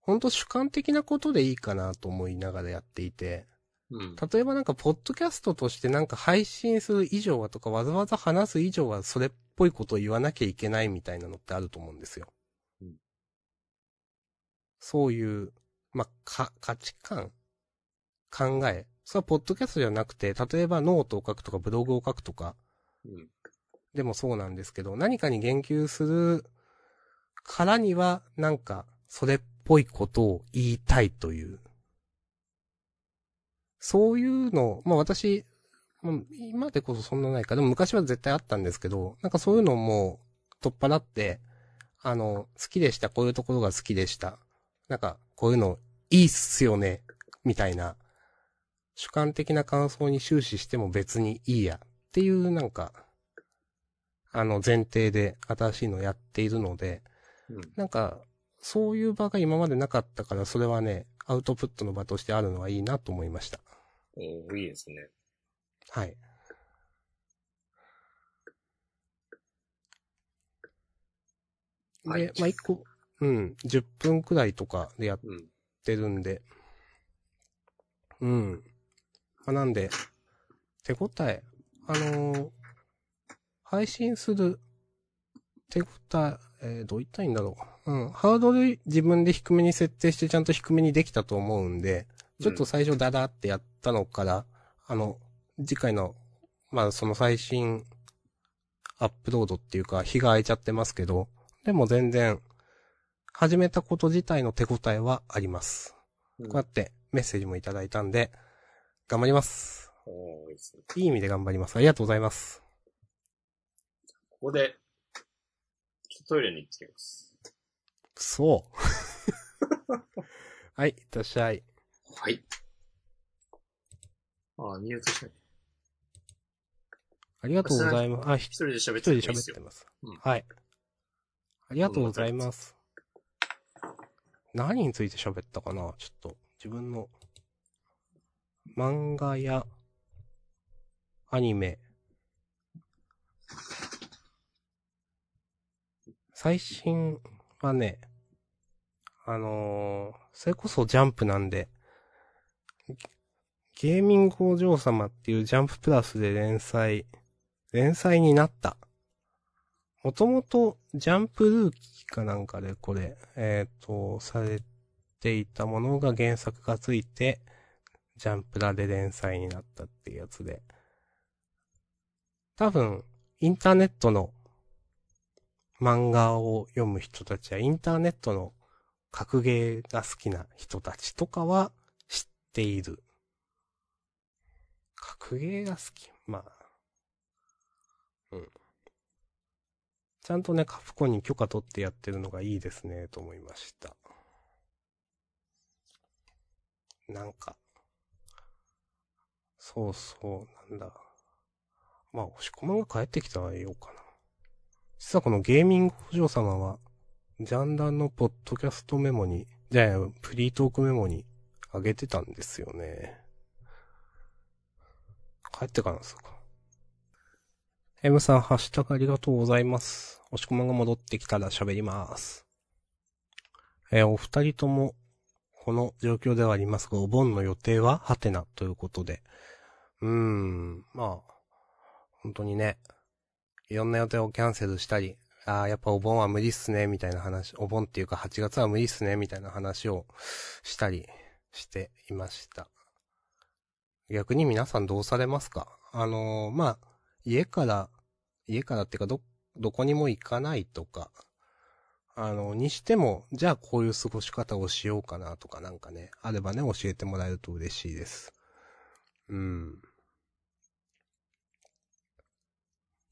本当主観的なことでいいかなと思いながらやっていて、うん。例えばなんか、ポッドキャストとしてなんか配信する以上はとか、わざわざ話す以上はそれっぽいことを言わなきゃいけないみたいなのってあると思うんですよ。うんそういう、まあ、か、価値観考え。それはポッドキャストじゃなくて、例えばノートを書くとかブログを書くとか、うん。でもそうなんですけど、何かに言及するからには、なんか、それっぽいことを言いたいという。そういうの、まあ私、まあ今でこそそんなないか、でも昔は絶対あったんですけど、なんかそういうのも取っ払って、あの、好きでした、こういうところが好きでした。なんか、こういうのいいっすよね、みたいな、主観的な感想に終始しても別にいいや、っていうなんか、あの前提で新しいのやっているので、うん。なんか、そういう場が今までなかったから、それはね、アウトプットの場としてあるのはいいなと思いました。おーいいですね。はい。はいで、まあ、一個、うん、10分くらいとかでやっうん。てるんで、うん。まあ、なんで、手応え、あのー配信する手応え、えーどう言ったらいいんだろう。うん。ハードル自分で低めに設定してちゃんと低めにできたと思うんで、ちょっと最初ダダってやったのから、あの、次回の、まあその最新アップロードっていうか、日が空いちゃってますけど、でも全然、始めたこと自体の手応えはあります。うんこうやってメッセージもいただいたんで、頑張ります。いい意味で頑張ります。ありがとうございます。ここで、ちょっとトイレに行ってきます。そう。<laughs> はい、いってらっしゃい。はい。ああ、ミュートし。ありがとうございます。あ、ひ一人で喋っててもいいで。喋ってます。うんはい。ありがとうございます。何について喋ったかな？ちょっと、自分の、漫画や、アニメ。最新はね、あのーそれこそジャンプなんで、ゲーミングお嬢様っていうジャンププラスで連載、連載になった。もともとジャンプルーキーかなんかでこれ、えっ、と、されていたものが原作がついて、ジャンプラで連載になったっていうやつで。多分、インターネットの漫画を読む人たちや、インターネットの格ゲーが好きな人たちとかは知っている。格ゲーが好きまあ。うん。ちゃんとね、カプコンに許可取ってやってるのがいいですね、と思いました。なんか、そうそう、なんだ。まあ、押し込まんが帰ってきたら言おうかな。実はこのゲーミングお嬢様は、ジャンダンのポッドキャストメモに、じゃあ、フリートークメモに上げてたんですよね。帰ってからですか。M さん、ハッシュタグありがとうございます。押し込まんが戻ってきたら喋ります。えーお二人とも、この状況ではありますが、お盆の予定は？ハテナということで。うーん、まあ、本当にね、いろんな予定をキャンセルしたり、ああ、やっぱお盆は無理っすね、みたいな話、お盆っていうか8月は無理っすね、みたいな話をしたりしていました。逆に皆さんどうされますか？あのーまあ、家から、家からっていうかど、どこにも行かないとか、あの、にしても、じゃあこういう過ごし方をしようかなとかなんかね、あればね、教えてもらえると嬉しいです。うん。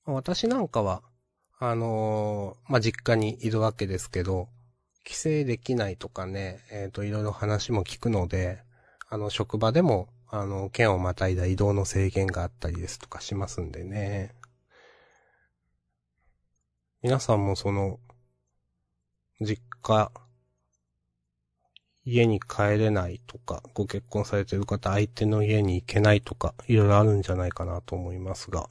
私なんかは、あのーまあ、実家にいるわけですけど、帰省できないとかね、えっ、と、いろいろ話も聞くので、あの、職場でも、あの、県をまたいだ移動の制限があったりですとかしますんでね。皆さんもその、実家、家に帰れないとか、ご結婚されてる方、相手の家に行けないとか、いろいろあるんじゃないかなと思いますが。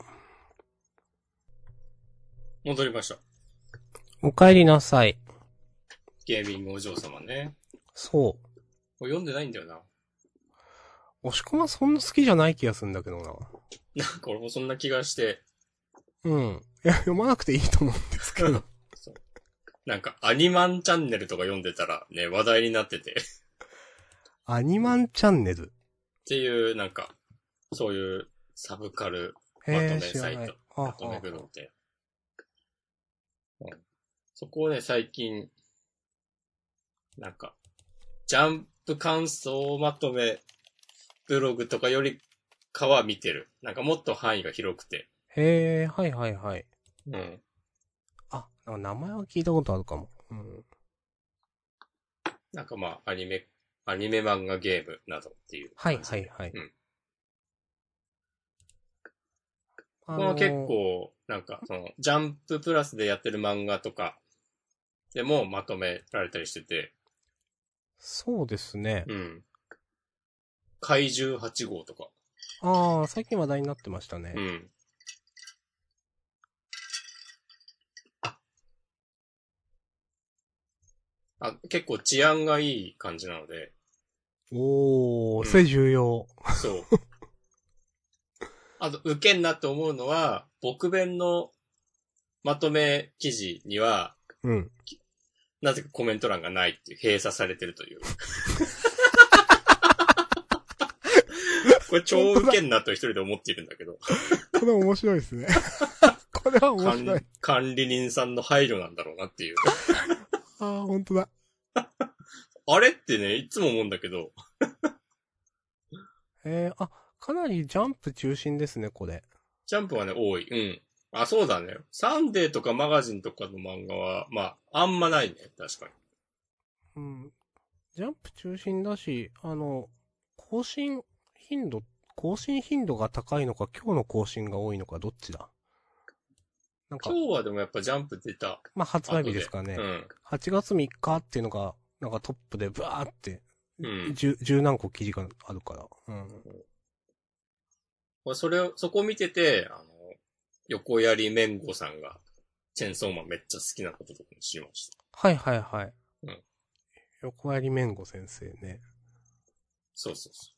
戻りました。お帰りなさい。ゲーミングお嬢様ね。そう。もう読んでないんだよな。押し込まそんな好きじゃない気がするんだけどな。なんか俺もそんな気がして、うん。いや、読まなくていいと思うんですけど。<laughs> なんかアニマンチャンネルとか読んでたらね、話題になってて。っアニマンチャンネル？ていう、なんか、そういうサブカルへえ、まとめ知らないサイト。。はまとめはブログで。うんそこをね、最近、なんか、ジャンプ感想まとめブログとかよりかは見てる。なんかもっと範囲が広くて。へえ、はいはいはい。うん。あ、名前は聞いたことあるかも。うん。なんかまあ、アニメ、アニメ漫画ゲームなどっていうはい。はいはい。うんあこの結構、なんか、その、ジャンププラスでやってる漫画とか、でもまとめられたりしてて、そうですね。うん。怪獣8号とか、ああ、最近話題になってましたね。うん。あ、結構治安がいい感じなので、おー、うんそれ重要。そう。<laughs> あと、受けんなって思うのは、僕弁のまとめ記事には、うん。なぜかコメント欄がないっていう、閉鎖されてるという。<laughs> これ超受けんなと一人で思っているんだけど、これ面白いですね。<laughs> これは面白い管。管理人さんの配慮なんだろうなっていう。<laughs> ああ、本当だ。あれってね、いつも思うんだけど、えー、あ、かなりジャンプ中心ですね、これ。ジャンプはね、多い。うん。あ、そうだね。サンデーとかマガジンとかの漫画は、まあ、あんまないね。確かに。うん。ジャンプ中心だし、あの、更新頻度、更新頻度が高いのか、今日の更新が多いのか、どっちだ？なんか、今日はでもやっぱジャンプ出た。まあ、発売日ですかね。うん。8月3日っていうのが、なんかトップでブワーって、うん。十、十何個記事があるから。うん。俺それを、そこを見てて、あの、横槍綿子さんが、チェンソーマンめっちゃ好きなこととかも知りました。はいはいはい。うん横槍めんご先生ね。そうそうそ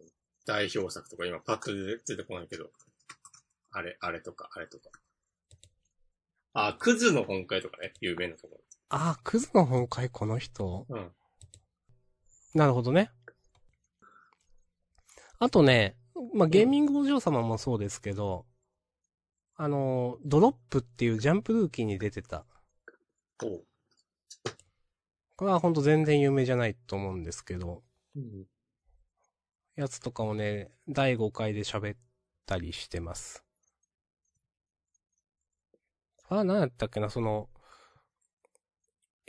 う。代表作とか今パッと出てこないけど、あれ、あれとか、あれとか。あ、クズの本会とかね、有名なとこああ、クズの本会この人？ろ。うん。なるほどね。あとね、まあ、ゲーミングお嬢様もそうですけど、あの、ドロップっていうジャンプルーキーに出てた。これはほんと全然有名じゃないと思うんですけど、うん。やつとかをね、第5回で喋ったりしてます。これは何やったっけな、その、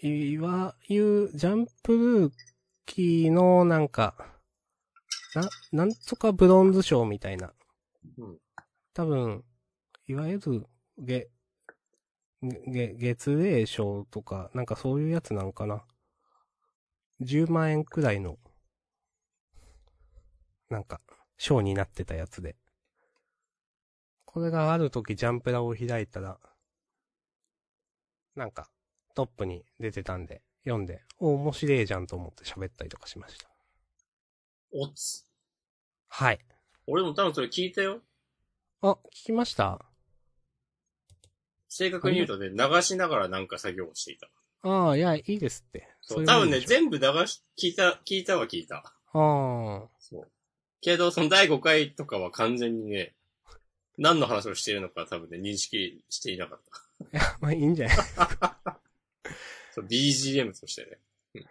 いわゆるジャンプルーキーのなんか、な、なんとかブロンズ賞みたいな。うん多分、いわゆる、げ、げ、月齢賞とか、なんかそういうやつなんかな。10万円くらいの、なんか、賞になってたやつで。これがある時ジャンプラを開いたら、なんか、トップに出てたんで、読んで、お、面白いじゃんと思って喋ったりとかしました。おつ。はい。俺も多分それ聞いたよ。あ、聞きました？正確に言うとね、流しながらなんか作業をしていた。ああ、いや、いいですって。そう、多分ね、ぜ全部流し、聞いた、聞いたは聞いた。ああ。そう。けど、その第5回とかは完全にね、何の話をしているのか多分ね、認識していなかった。いや、まあいいんじゃない？そう、BGM としてね。うん。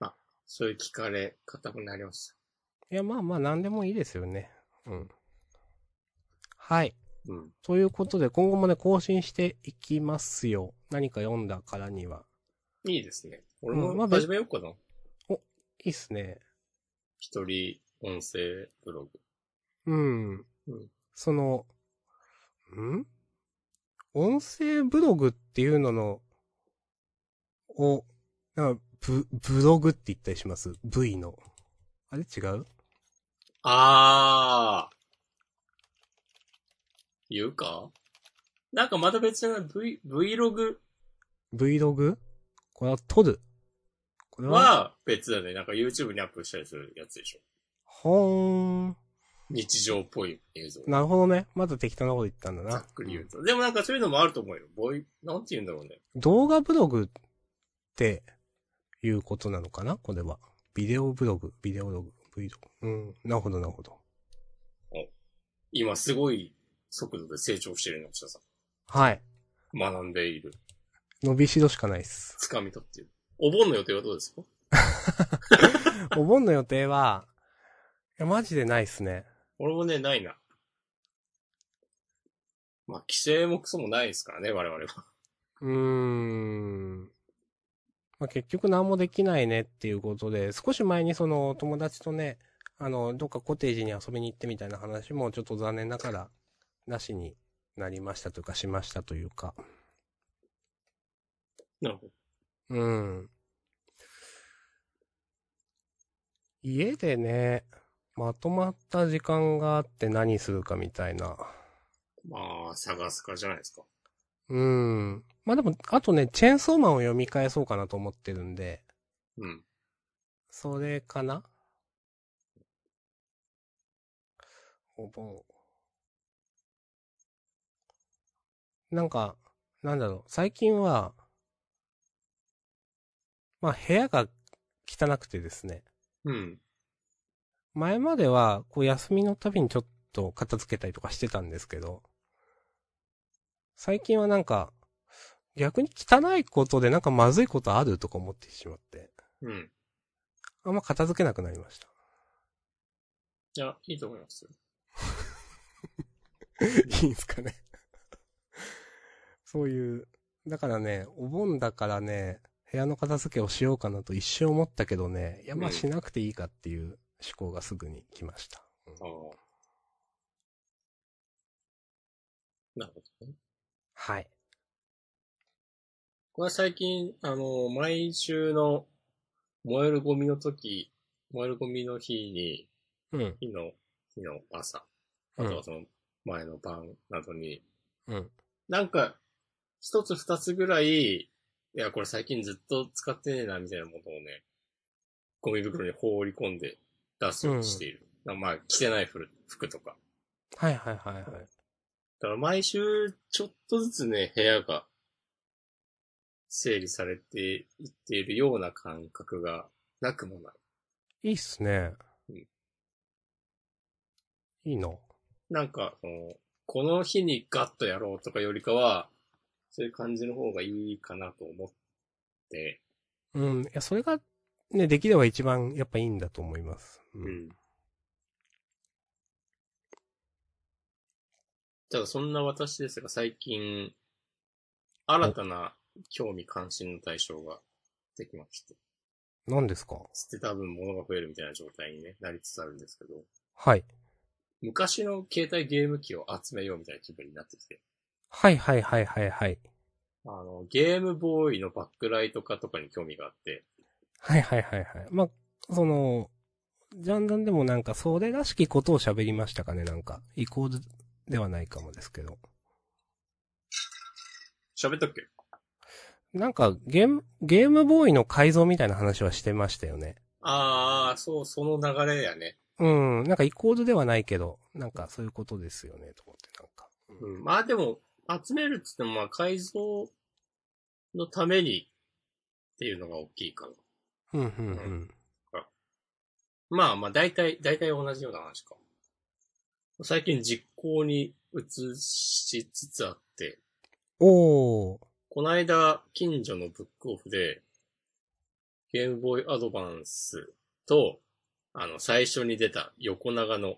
あ、そういう聞かれ方もなりました。いや、まあまあ、なんでもいいですよね。うん。はい。うん。ということで、今後もね、更新していきますよ。何か読んだからには。いいですね。俺も始めようかな。いいっすね。一人音声ブログ。うん。うんその、ん？音声ブログっていうのの、を、なんかブ、ブログって言ったりします ?V の。あれ？違う？あー。言うか？なんかまた別な V、Vlog ?Vlog? これは撮る。これは、は別だね。なんか YouTube にアップしたりするやつでしょ。ほーん。日常っぽい映像。なるほどね。まだ適当なこと言ったんだざな。っくり言うと。でもなんかそういうのもあると思うよ。ボイ、なんて言うんだろうね。動画ブログっていうことなのかな？これは。ビデオブログ、ビデオログ、Vlog。うん。なるほど、なるほど。今すごい速度で成長してるの、下さはい。ん。学んでいる。伸びしろしかないっす。掴み取っている。お盆の予定はどうですか？<laughs> お盆の予定は、いや、マジでないっすね。俺もね、ないな。まあ、規制もクソもないですからね、我々は。うーん。まあ、結局何もできないねっていうことで、少し前にその友達とね、あの、どっかコテージに遊びに行ってみたいな話もちょっと残念ながら、なしになりましたとか、しましたというか。なるほど。うん。家でね、まとまった時間があって何するかみたいな。まあ、探すかじゃないですか。うん。まあでも、あとね、チェーンソーマンを読み返そうかなと思ってるんで、うん。それかなお盆。なんか、なんだろう、最近は、まあ部屋が汚くてですね。うん。前までは、こう休みのたびにちょっと片付けたりとかしてたんですけど、最近はなんか、逆に汚いことでなんかまずいことあるとか思ってしまって、うん。あんま片付けなくなりました。いや、いいと思いますよ。<laughs> いいんすかね。そういう、だからね、お盆だからね、部屋の片付けをしようかなと一瞬思ったけどね、いやまあうんしなくていいかっていう思考がすぐに来ました。うんああ。なるほどね。はい。これは最近、あの、毎週の燃えるゴミの時、燃えるゴミの日に、うん。日の、日の朝、あうんとはその前の晩などに、うん。なんか、一つ二つぐらい、いや、これ最近ずっと使ってねえな、みたいなものをね、ゴミ袋に放り込んで出すようにしている。まあ、着てない服服とか。はいはいはいはい。だから毎週、ちょっとずつね、部屋が整理されていっているような感覚がなくもない。いいっすね。うんいいな。なんか、その、この日にガッとやろうとかよりかは、そういう感じの方がいいかなと思って、うん。いや、それが、ね、できれば一番やっぱいいんだと思います。う。うんん。ただそんな私ですが、最近、新たな興味関心の対象ができまして、何ですか？捨てた分物が増えるみたいな状態に、ね、なりつつあるんですけど、はい。昔の携帯ゲーム機を集めようみたいな気分になってきて、はいはいはいはいはい。あの、ゲームボーイのバックライト化とかに興味があって、はいはいはいはい。まあ、その、ジャンダンでもなんかそれらしきことを喋りましたかね、なんか。イコールではないかもですけど。喋ったっけ？なんかゲーム、ゲームボーイの改造みたいな話はしてましたよね。ああ、そう、その流れやね。うん。なんかイコールではないけど、なんかそういうことですよね、と思ってなんか。うん。まあでも、集めるっつっても、まあ改造のためにっていうのが大きいかな。うん、うん、うん。まあまあ大体、大体同じような話か。最近実行に移しつつあって、おー。この間、近所のブックオフで、ゲームボーイアドバンスと、あの、最初に出た横長の、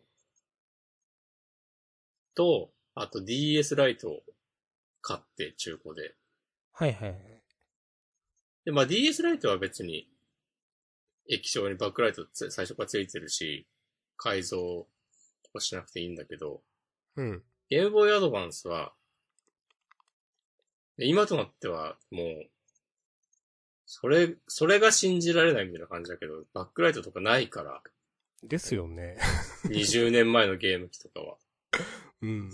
と、あと DS ライトを買って中古で。はいはいはい。で、まあ DS ライトは別に、液晶にバックライトつ最初からついてるし、改造とかしなくていいんだけど、うん。ゲームボーイアドバンスは、で今となってはもう、それ、それが信じられないみたいな感じだけど、バックライトとかないから、ですよね。20年前のゲーム機とかは。<laughs> うん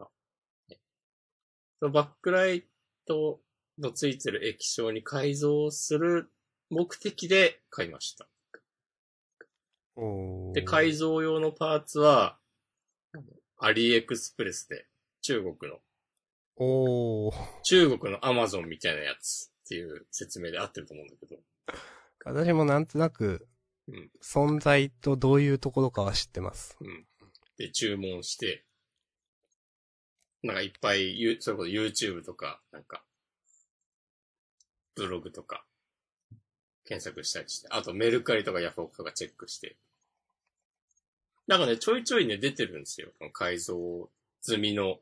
か、ねそのバックライトのついてる液晶に改造する目的で買いました。で、改造用のパーツは、アリエクスプレスで、中国の、おー。中国のアマゾンみたいなやつっていう説明で合ってると思うんだけど。私もなんとなくうん、存在とどういうところかは知ってます。うん。で、注文して、なんかいっぱい、ゆそれこそ YouTube とか、なんか、ブログとか、検索したりして、あとメルカリとかヤフオクとかチェックして。なんかね、ちょいちょいね、出てるんですよ。この改造済みの。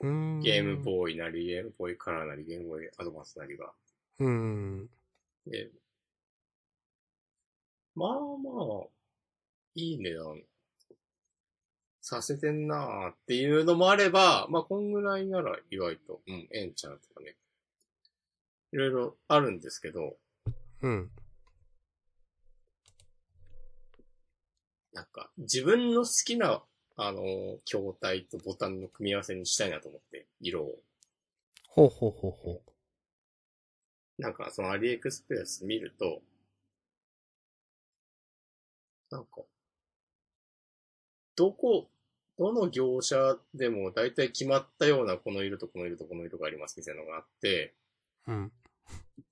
ゲームボーイなり、ゲームボーイカラーなり、ゲームボーイアドバンスなりが。うーん。で、まあまあ、いい値段させてんなーっていうのもあれば、まあこんぐらいなら意外と、うん、ええんちゃうとかね。いろいろあるんですけど、うん。なんか自分の好きな、あの、筐体とボタンの組み合わせにしたいなと思って、色を。ほうほうほうほなんかそのアリエクスプレス見ると、なんか、どこ、どの業者でも大体決まったようなこの色とこの色とこの色がありますみたいなのがあって、う。うん。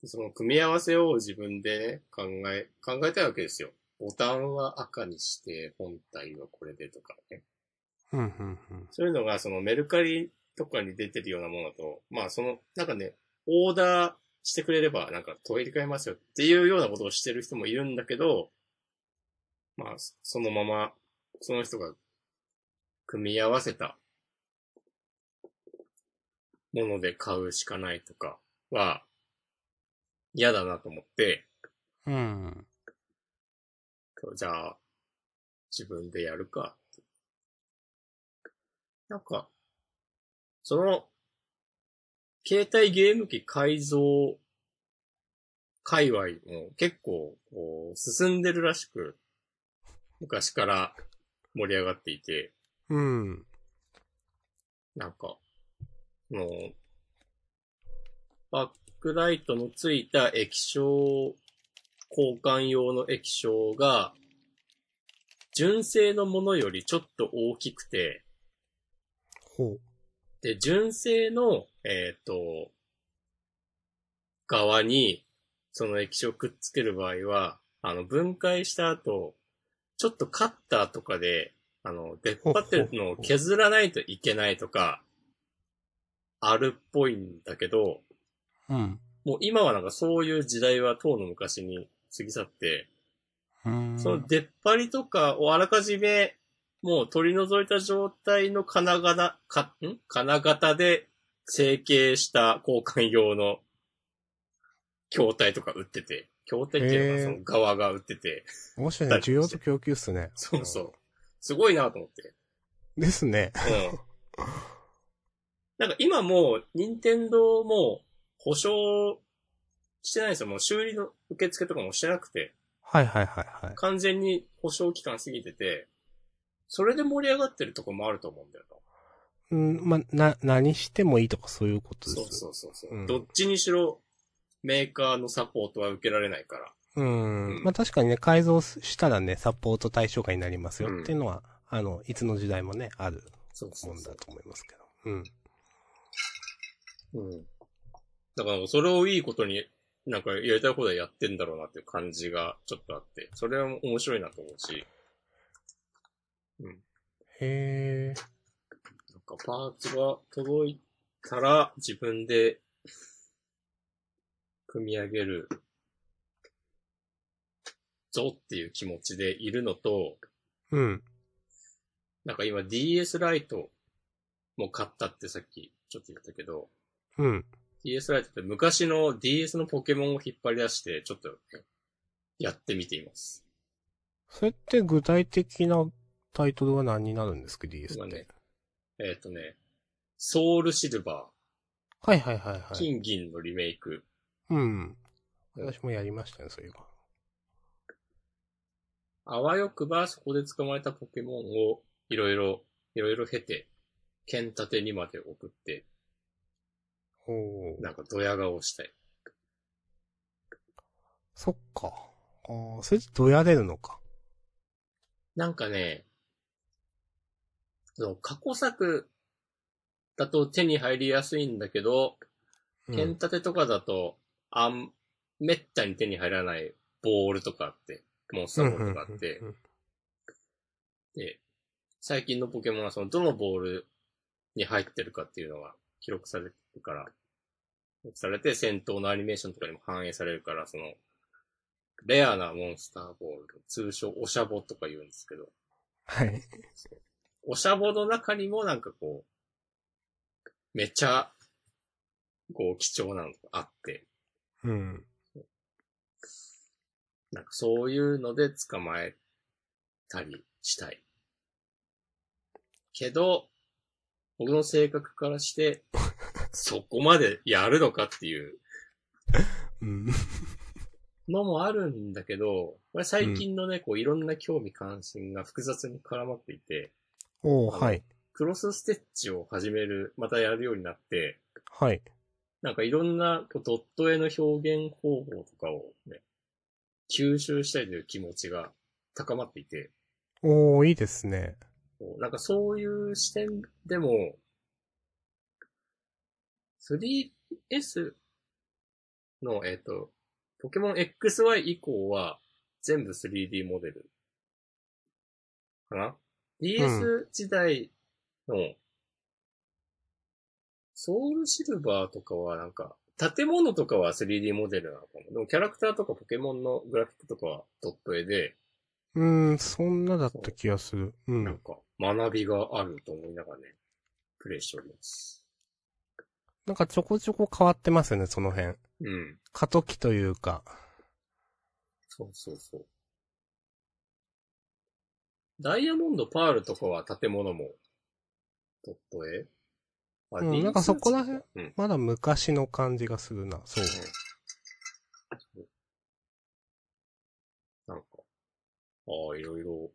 その組み合わせを自分でね、考え、考えたいわけですよ。ボタンは赤にして、本体はこれでとかね。うん、うん、うん。そういうのが、そのメルカリとかに出てるようなものだと、まあその、なんかね、オーダーしてくれれば、なんか取り替えますよっていうようなことをしてる人もいるんだけど、まあ、そのまま、その人が組み合わせたもので買うしかないとかは、嫌だなと思って、うん。じゃあ、自分でやるか。なんか、その、携帯ゲーム機改造界隈も結構こう進んでるらしく、昔から盛り上がっていて、うん。なんか、その、バックライトのついた液晶、交換用の液晶が、純正のものよりちょっと大きくて、ほう。で、純正の、えっ、と、側に、その液晶をくっつける場合は、あの、分解した後、ちょっとカッターとかで、あの、出っ張ってるのを削らないといけないとか、あるっぽいんだけど、うん。もう今はなんかそういう時代は当の昔に過ぎ去って、うん。その出っ張りとかをあらかじめもう取り除いた状態の金型、か、ん？金型で成形した交換用の筐体とか売ってて、筐体っていうのはへーその側が売ってて、面白いね。需要と供給っすね。そうそう。すごいなと思って。うん。ですね。うん。なんか今もう、任天堂も保証してないんですよ。もう修理の受付とかもしてなくて、はいはいはいはい。完全に保証期間過ぎてて、それで盛り上がってるとこもあると思うんだようん、ま、な、何してもいいとかそういうことな。です。そうそうそうそう、うんどっちにしろ、メーカーのサポートは受けられないから。うん。うんまあ確かにね、改造したらね、サポート対象外になりますようんっていうのは、あの、いつの時代もね、あるもんだ。と思いますけど。うん。うん。だからそれをいいことに、なんかやりたいことはやってんだろうなっていう感じがちょっとあって、それは面白いなと思うし、へえ。なんかパーツが届いたら自分で組み上げるぞっていう気持ちでいるのと、うん。なんか今 DS ライトも買ったってさっきちょっと言ったけど、うん。DS ライトって昔の DS のポケモンを引っ張り出してちょっとやってみています。それって具体的なタイトルは何になるんですか ?DS って。今ねえっ、とね、ソウルシルバはいはいはいー、はい。金銀のリメイク。うん。私もやりましたね、そういえば。あわよくばそこで捕まえたポケモンをいろいろ、いろいろ経て、剣立てにまで送って、おーなんかドヤ顔したい。そっか。ああ、それでどやれるのか。なんかね、その過去作だと手に入りやすいんだけど、うん剣立てとかだと、あん、めったに手に入らないボールとかあって、モンスターボールとかあってで、最近のポケモンはそのどのボールに入ってるかっていうのが記録されてるから、記録されて戦闘のアニメーションとかにも反映されるから、その、レアなモンスターボール、通称オシャボとか言うんですけど、はい。オシャボの中にもなんかこう、めちゃ、こう貴重なのがあって、うん。なんかそういうので捕まえたりしたい。けど、僕の性格からして、<laughs> そこまでやるのかっていううん。のもあるんだけど、これ最近のね、こういろんな興味関心が複雑に絡まっていて、おー、はい。クロスステッチを始める、またやるようになって、はい。なんかいろんなこうドット絵の表現方法とかをね、吸収したいという気持ちが高まっていて、おー、いいですね。なんかそういう視点でも、3DS の、えっ、と、ポケモン XY 以降は全部 3D モデルかな、?DS 時代のソウルシルバーとかはなんか、建物とかは 3D モデルなのかも。でもキャラクターとかポケモンのグラフィックとかはドット絵で、うーん、そんなだった気がする。うん。なんか学びがあると思いながらね、プレイしております。なんかちょこちょこ変わってますよね、その辺。うん。過渡期というか。そうそうそう。ダイヤモンド、パールとかは建物も、ドット絵あうんなんかそこら辺うん。まだ昔の感じがするな。そう。うんなんか、ああ、いろいろ、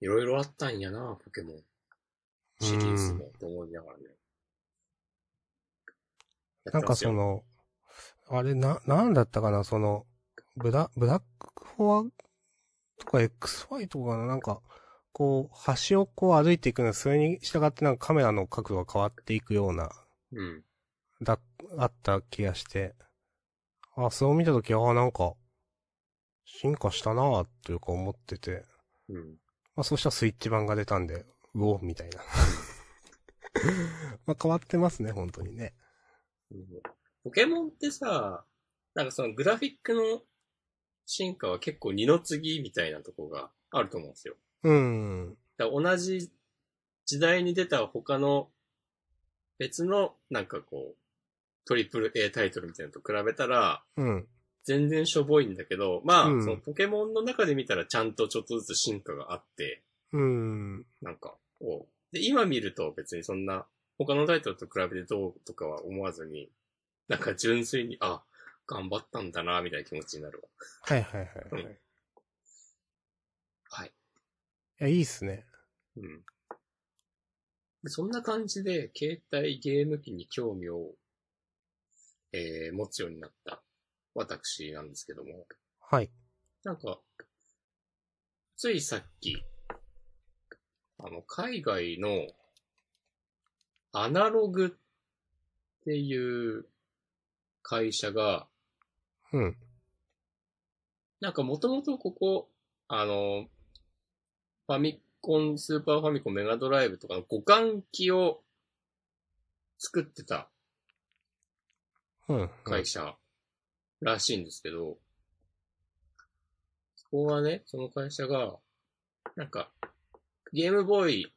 いろいろあったんやな、ポケモン。シリーズも、と思いながらね。やなんかそ、の、あれな、なんだったかな、その、ブラ、ブラックフォアとか XY とかな、なんか、こう、橋をこう歩いていくのそれに従ってなんかカメラの角度が変わっていくような、うん。だ、あった気がして、あ、そう見たとき、あ、なんか、進化したなぁ、というか思ってて、うん。まあそうしたらスイッチ版が出たんで、うお、みたいな。<laughs> まあ変わってますね、本当にね。ポケモンってさ、なんかそのグラフィックの進化は結構二の次みたいなとこがあると思うんですよ。うん。だ同じ時代に出た他の別のなんかこう、トリプル A タイトルみたいなのと比べたら、うん。全然しょぼいんだけど、まあ、うんそのポケモンの中で見たらちゃんとちょっとずつ進化があって、うん。なんか、こう。で、今見ると別にそんな、他のタイトルと比べてどうとかは思わずに、なんか純粋に、あ、頑張ったんだな、みたいな気持ちになるわ。はいはいはい、はい。うんいはい。や、いいっすね。うん。でそんな感じで、携帯ゲーム機に興味を、えー、持つようになった私なんですけども、はい。なんか、ついさっき、あの、海外のアナログっていう会社が、うん。なんかもともとここ、あの、ファミコン、スーパーファミコン、メガドライブとかの互換機を作ってたうん。会社らしいんですけど、そこはね、その会社が、なんか、ゲームボーイ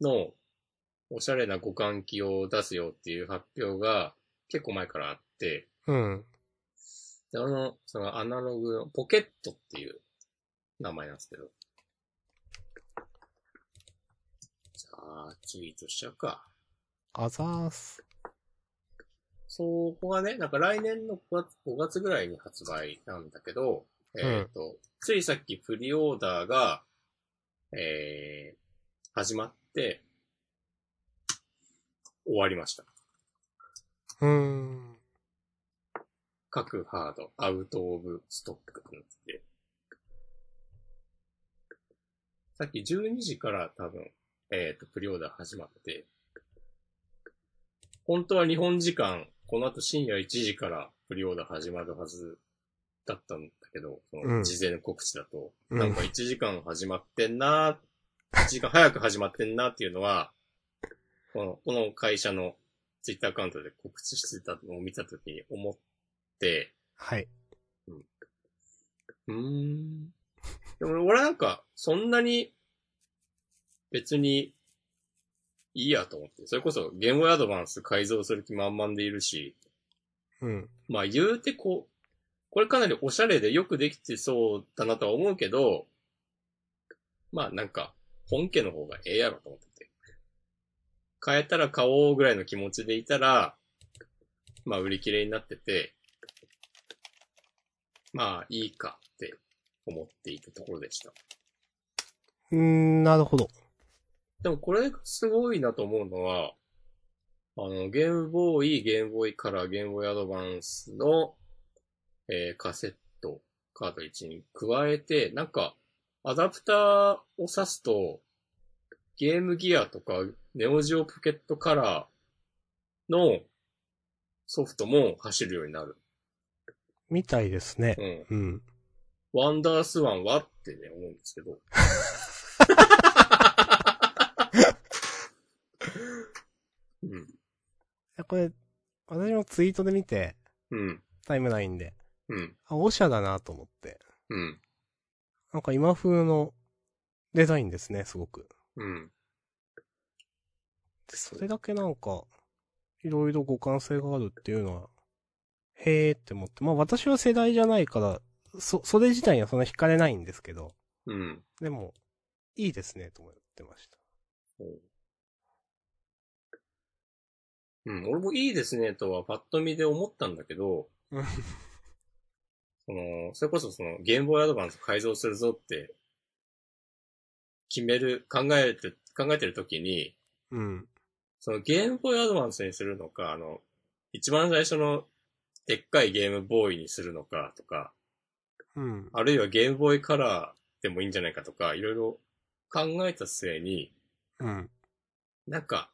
のおしゃれな互換機を出すよっていう発表が結構前からあって、うん。であの、そのアナログのポケットっていう名前なんですけど。じゃあ、ツイートしちゃうか。あざーす。そこがね、なんか来年の5月 ,5 月ぐらいに発売なんだけど、えっ、と、ついさっきプリオーダーが、えー、始まって、終わりました。うーん。各ハード、アウトオブストックってなってて。さっき12時から多分、えっ、と、プリオーダー始まって、本当は日本時間、この後深夜1時からプリオーダー始まるはずだったんだけど、そうん。の事前の告知だと、うん。なんか1時間始まってんな、1時間早く始まってんなっていうのは、このこの会社のツイッターアカウントで告知してたのを見たときに思って、はい。うーん。でも俺なんか、そんなに、別に、いいやと思って。それこそ、ゲームアドバンス改造する気満々でいるし、うん。まあ言うてこう、これかなりおしゃれでよくできてそうだなとは思うけど、まあなんか、本家の方がええやろと思ってて。変えたら買おうぐらいの気持ちでいたら、まあ売り切れになってて、まあいいかって思っていたところでした。うーん、なるほど。でもこれがすごいなと思うのは、あの、ゲームボーイ、ゲームボーイカラー、ゲームボーイアドバンスの、えーカセット、カートリッジに加えて、なんか、アダプターを挿すと、ゲームギアとか、ネオジオポケットカラーのソフトも走るようになる。みたいですねう。ん。うん。ワンダースワンはってね、思うんですけど。<laughs> うん。これ、私もツイートで見て、うん。タイムラインで、うん。あ、オシャだなと思って。うん。なんか今風のデザインですね、すごく。うん。で、それだけなんか、いろいろ互換性があるっていうのは、へーって思って。まあ私は世代じゃないから、そ、それ自体にはそんな惹かれないんですけど、うん。でも、いいですね、と思ってました。うん。俺もいいですねとはパッと見で思ったんだけど、うんその、それこそそのゲームボーイアドバンス改造するぞって決める、考えて、考えてるときに、うん。そのゲームボーイアドバンスにするのか、あの、一番最初のでっかいゲームボーイにするのかとか、うん。あるいはゲームボーイカラーでもいいんじゃないかとか、いろいろ考えた末に、うん。なんか、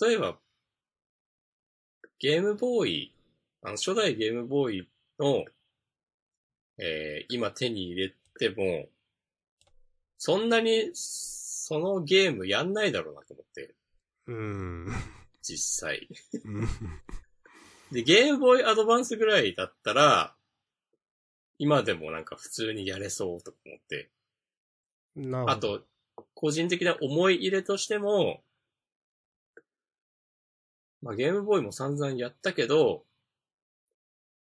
例えば、ゲームボーイ、あの、初代ゲームボーイの、えー今手に入れても、そんなに、そのゲームやんないだろうなと思って、うーん。実際。うんで、ゲームボーイアドバンスぐらいだったら、今でもなんか普通にやれそうとか思って。な。あと、個人的な思い入れとしても、まあゲームボーイも散々やったけど、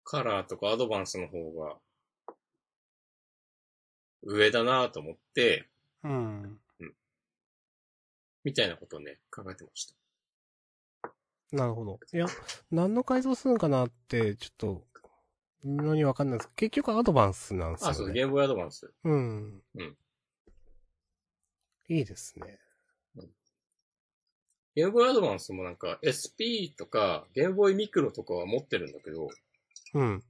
カラーとかアドバンスの方が、上だなと思って、うん。みたいなことをね、考えてました。なるほど。いや、何の改造するのかなって、ちょっと、微妙にわかんないです結局アドバンスなんですよね。あ、そう、ゲームボーイアドバンス。うん。うん。いいですね。ゲームボーイアドバンスもなんか SP とかゲームボーイミクロとかは持ってるんだけど、うん。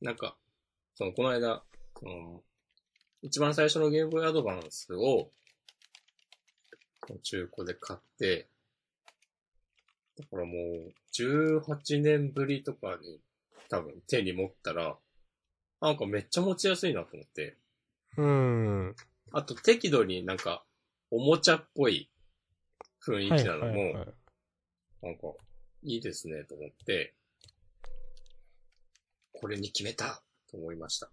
なんか、その、この間、その、一番最初のゲームボーイアドバンスを、中古で買って、だからもう、18年ぶりとかに多分手に持ったら、なんかめっちゃ持ちやすいなと思って、うん。あと適度になんか、おもちゃっぽい雰囲気なのも、はいはいはいなんか、いいですね、と思って、これに決めたと思いました。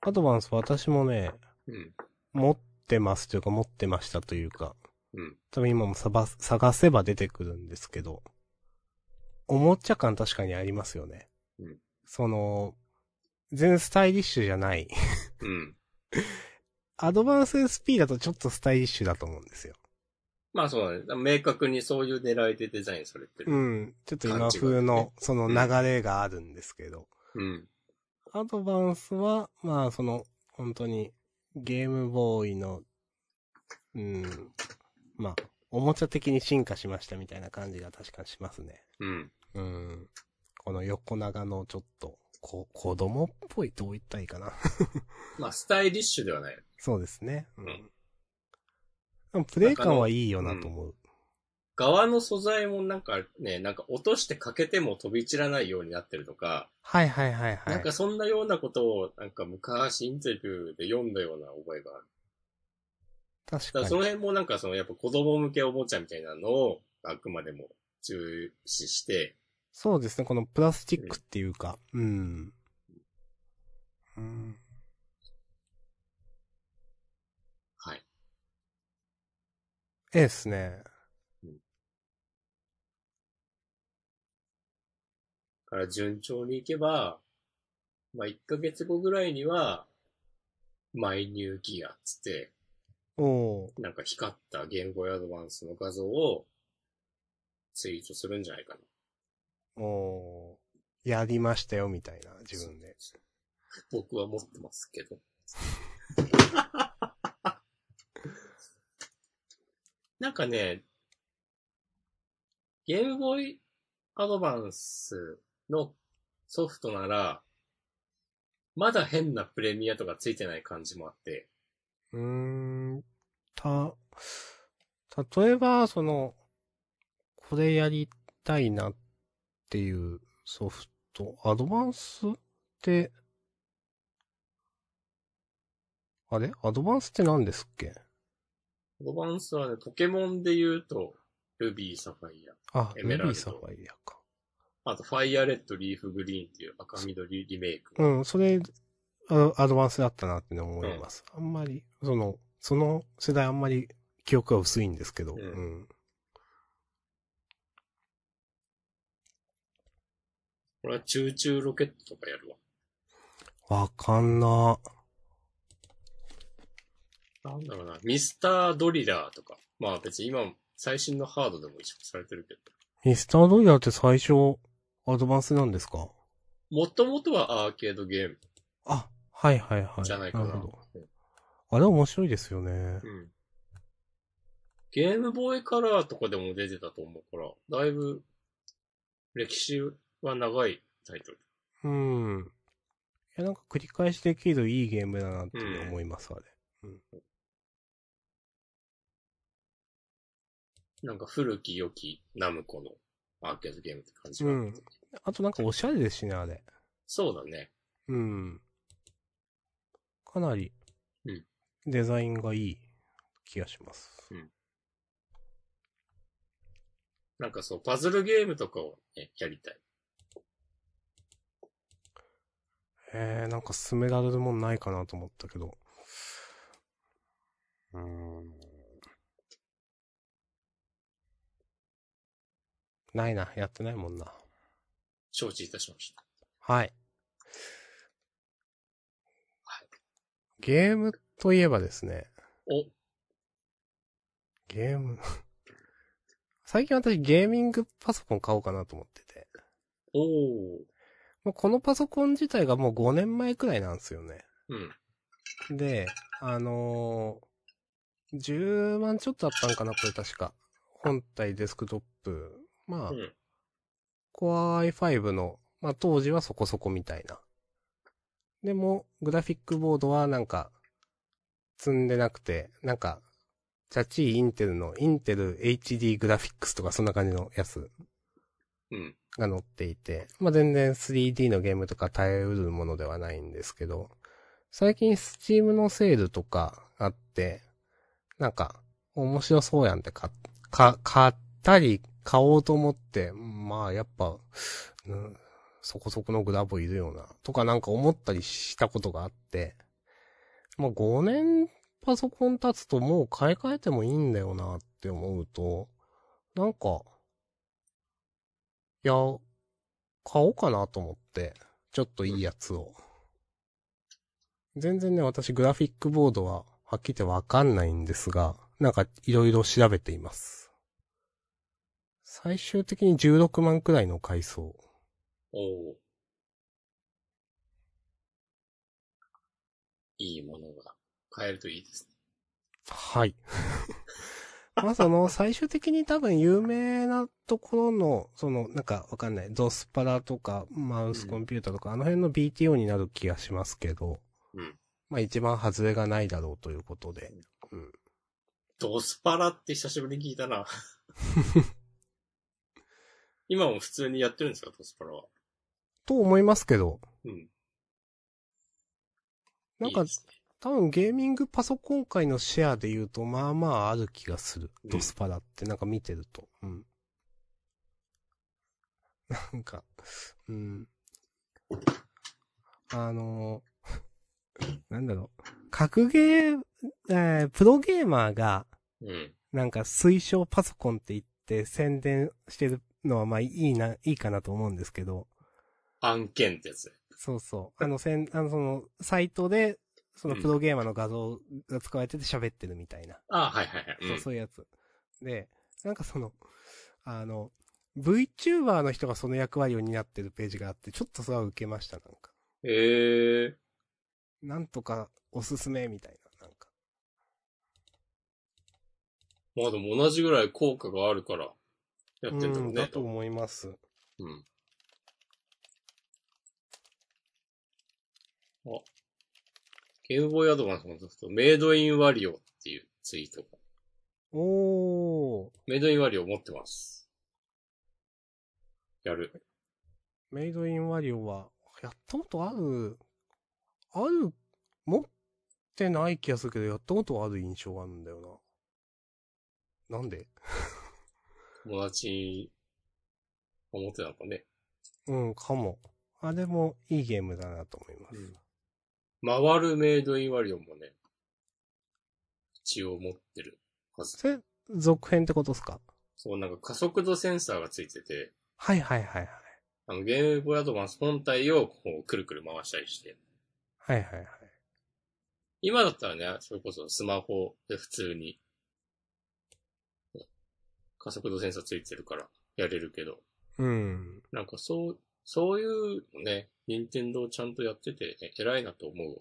アドバンス私もね、うん。持ってますというか持ってましたというか、うん。多分今も探せば出てくるんですけど、おもちゃ感確かにありますよね。うんその、全然スタイリッシュじゃない。うん。<laughs> アドバンス SP だとちょっとスタイリッシュだと思うんですよ。まあそうだね。明確にそういう狙いでデザインされてる。うん。ちょっと今風のね、その流れがあるんですけど。うん。アドバンスは、まあその、本当に、ゲームボーイの、うん、まあ、おもちゃ的に進化しましたみたいな感じが確かにしますね。うん。うん。この横長のちょっと、こ、子供っぽいどう言ったらいいかな。まあスタイリッシュではない。そうですね。ううんん。でもプレイ感はいいよなと思う。側の素材もなんかね、なんか落としてかけても飛び散らないようになってるとか、はいはいはいはい。なんかそんなようなことをなんか昔インタビューで読んだような覚えがある。確かに。その辺もなんかそのやっぱ子供向けおもちゃみたいなのをあくまでも重視して、そうですね、このプラスチックっていうか、うん。うん。はい。ええですね。から順調にいけば、まあ1ヶ月後ぐらいには、マイニューギアっつって、おー。なんか光ったゲームボーイアドバンスの画像をツイートするんじゃないかな。おー。やりましたよ、みたいな、自分で。僕は持ってますけど。<laughs> なんかね、ゲームボーイアドバンスのソフトなら、まだ変なプレミアとかついてない感じもあって、うーん。た、例えば、その、これやりたいなっていうソフト、アドバンスって、あれ？アドバンスって何ですっけ？ドバンスはね、ポケモンで言うと、ルビー、サファイア。あ、エメラルドルビーサファイアか。あと、ファイアレッド、リーフグリーンっていう赤緑リメイク。うん、それ、あアドバンスだったなって思います。あんまり、その、その世代あんまり記憶が薄いんですけど、うんうん。これはチューチューロケットとかやるわ。わかんな。なんだろうな、ミスタードリラーとか。まあ別に今、最新のハードでも移植されてるけど。ミスタードリラーって最初、アドバンスなんですか？もともとはアーケードゲームあ、はいはいはい。じゃないかな。るほど。あれ面白いですよね。うん。ゲームボーイカラーとかでも出てたと思うから、だいぶ、歴史は長いタイトル。うん。いや、なんか繰り返しできるいいゲームだなって思います、あれ。なんか古き良きナムコのアーケードゲームって感じが。うん。あとなんかおしゃれですしね、あれ。そうだね。うん。かなりうん、デザインがいい気がします。なんかそう、パズルゲームとかをね、やりたい。えー、なんか進められるもんないかなと思ったけど。うーん。ないな、やってないもんな。承知いたしました。はい。はいゲームといえばですね、お、ゲーム。<laughs> 最近私ゲーミングパソコン買おうかなと思ってて。おー。もうこのパソコン自体がもう5年前くらいなんですよね。うん。で、あのー、10万ちょっとあったんかな、これ確か。本体デスクトップ。まあ、うん。Core i5 の、まあ当時はそこそこみたいな。でも、グラフィックボードはなんか、積んでなくて、なんか、チャチーインテルの、インテル HD グラフィックスとかそんな感じのやつうん。が載っていて、まあ全然 3D のゲームとか耐えうるものではないんですけど、最近 Steam のセールとかあって、なんか、面白そうやんってか、か、買ったり、買おうと思って、まあやっぱ、うん、そこそこのグラボいるよな、とかなんか思ったりしたことがあって、もう5年パソコン経つともう買い替えてもいいんだよなって思うと、なんか、いや、買おうかなと思って、ちょっといいやつを。全然ね、私グラフィックボードは、はっきり言ってわかんないんですが、なんかいろいろ調べています。最終的に16万くらいの階層。おー。いいものが買えるといいですね。はい。<laughs> まあその、最終的に多分有名なところの、その、なんかわかんない、ゾスパラとか、マウスコンピューターとか、あの辺の BTO になる気がしますけど、うん。まあ一番外れがないだろうということで。うん。ドスパラって久しぶりに聞いたな。<laughs> 今も普通にやってるんですか、ドスパラは。と思いますけど、うん。なんかいいね多分ゲーミングパソコン界のシェアで言うと、まあまあある気がする。うんドスパラってなんか見てると。うん。<laughs> なんか、うん。あの <laughs> なんだろう。格ゲー、えープロゲーマーが、うん。なんか推奨パソコンって言って宣伝してるのはまあいいな、いいかなと思うんですけど、案件ってやつ。そうそう。あの、せん、あの、その、サイトで、そのプロゲーマーの画像が使われてて喋ってるみたいな。あはいはいはい。そう、うんそういうやつ。で、なんかその、あの、VTuber の人がその役割を担ってるページがあって、ちょっとそれは受けました、なんか。へえなんとかおすすめみたいな、なんか。まあでも同じぐらい効果があるから、やってんだね。だと思います。うん。あ、ゲームボーイアドバンスのソフト、メイドインワリオっていうツイートが。おー、メイドインワリオ持ってます。やる。メイドインワリオは、やったことある、ある、持ってない気がするけど、やったことある印象があるんだよな。なんで？友達、思ってたのかね。うん、かも。あれもいいゲームだなと思います。回るメイドインワリオもね、一応持ってるはず。それ、続編ってことですか？そう、なんか加速度センサーがついてて、はいはいはいはい。あの、ゲームボーイアドバンス本体をこう、くるくる回したりして。はいはいはい。今だったらね、それこそスマホで普通に、加速度センサーついてるからやれるけど、うん。なんかそう、そういうのね、任天堂ちゃんとやってて、ね、偉いなと思う。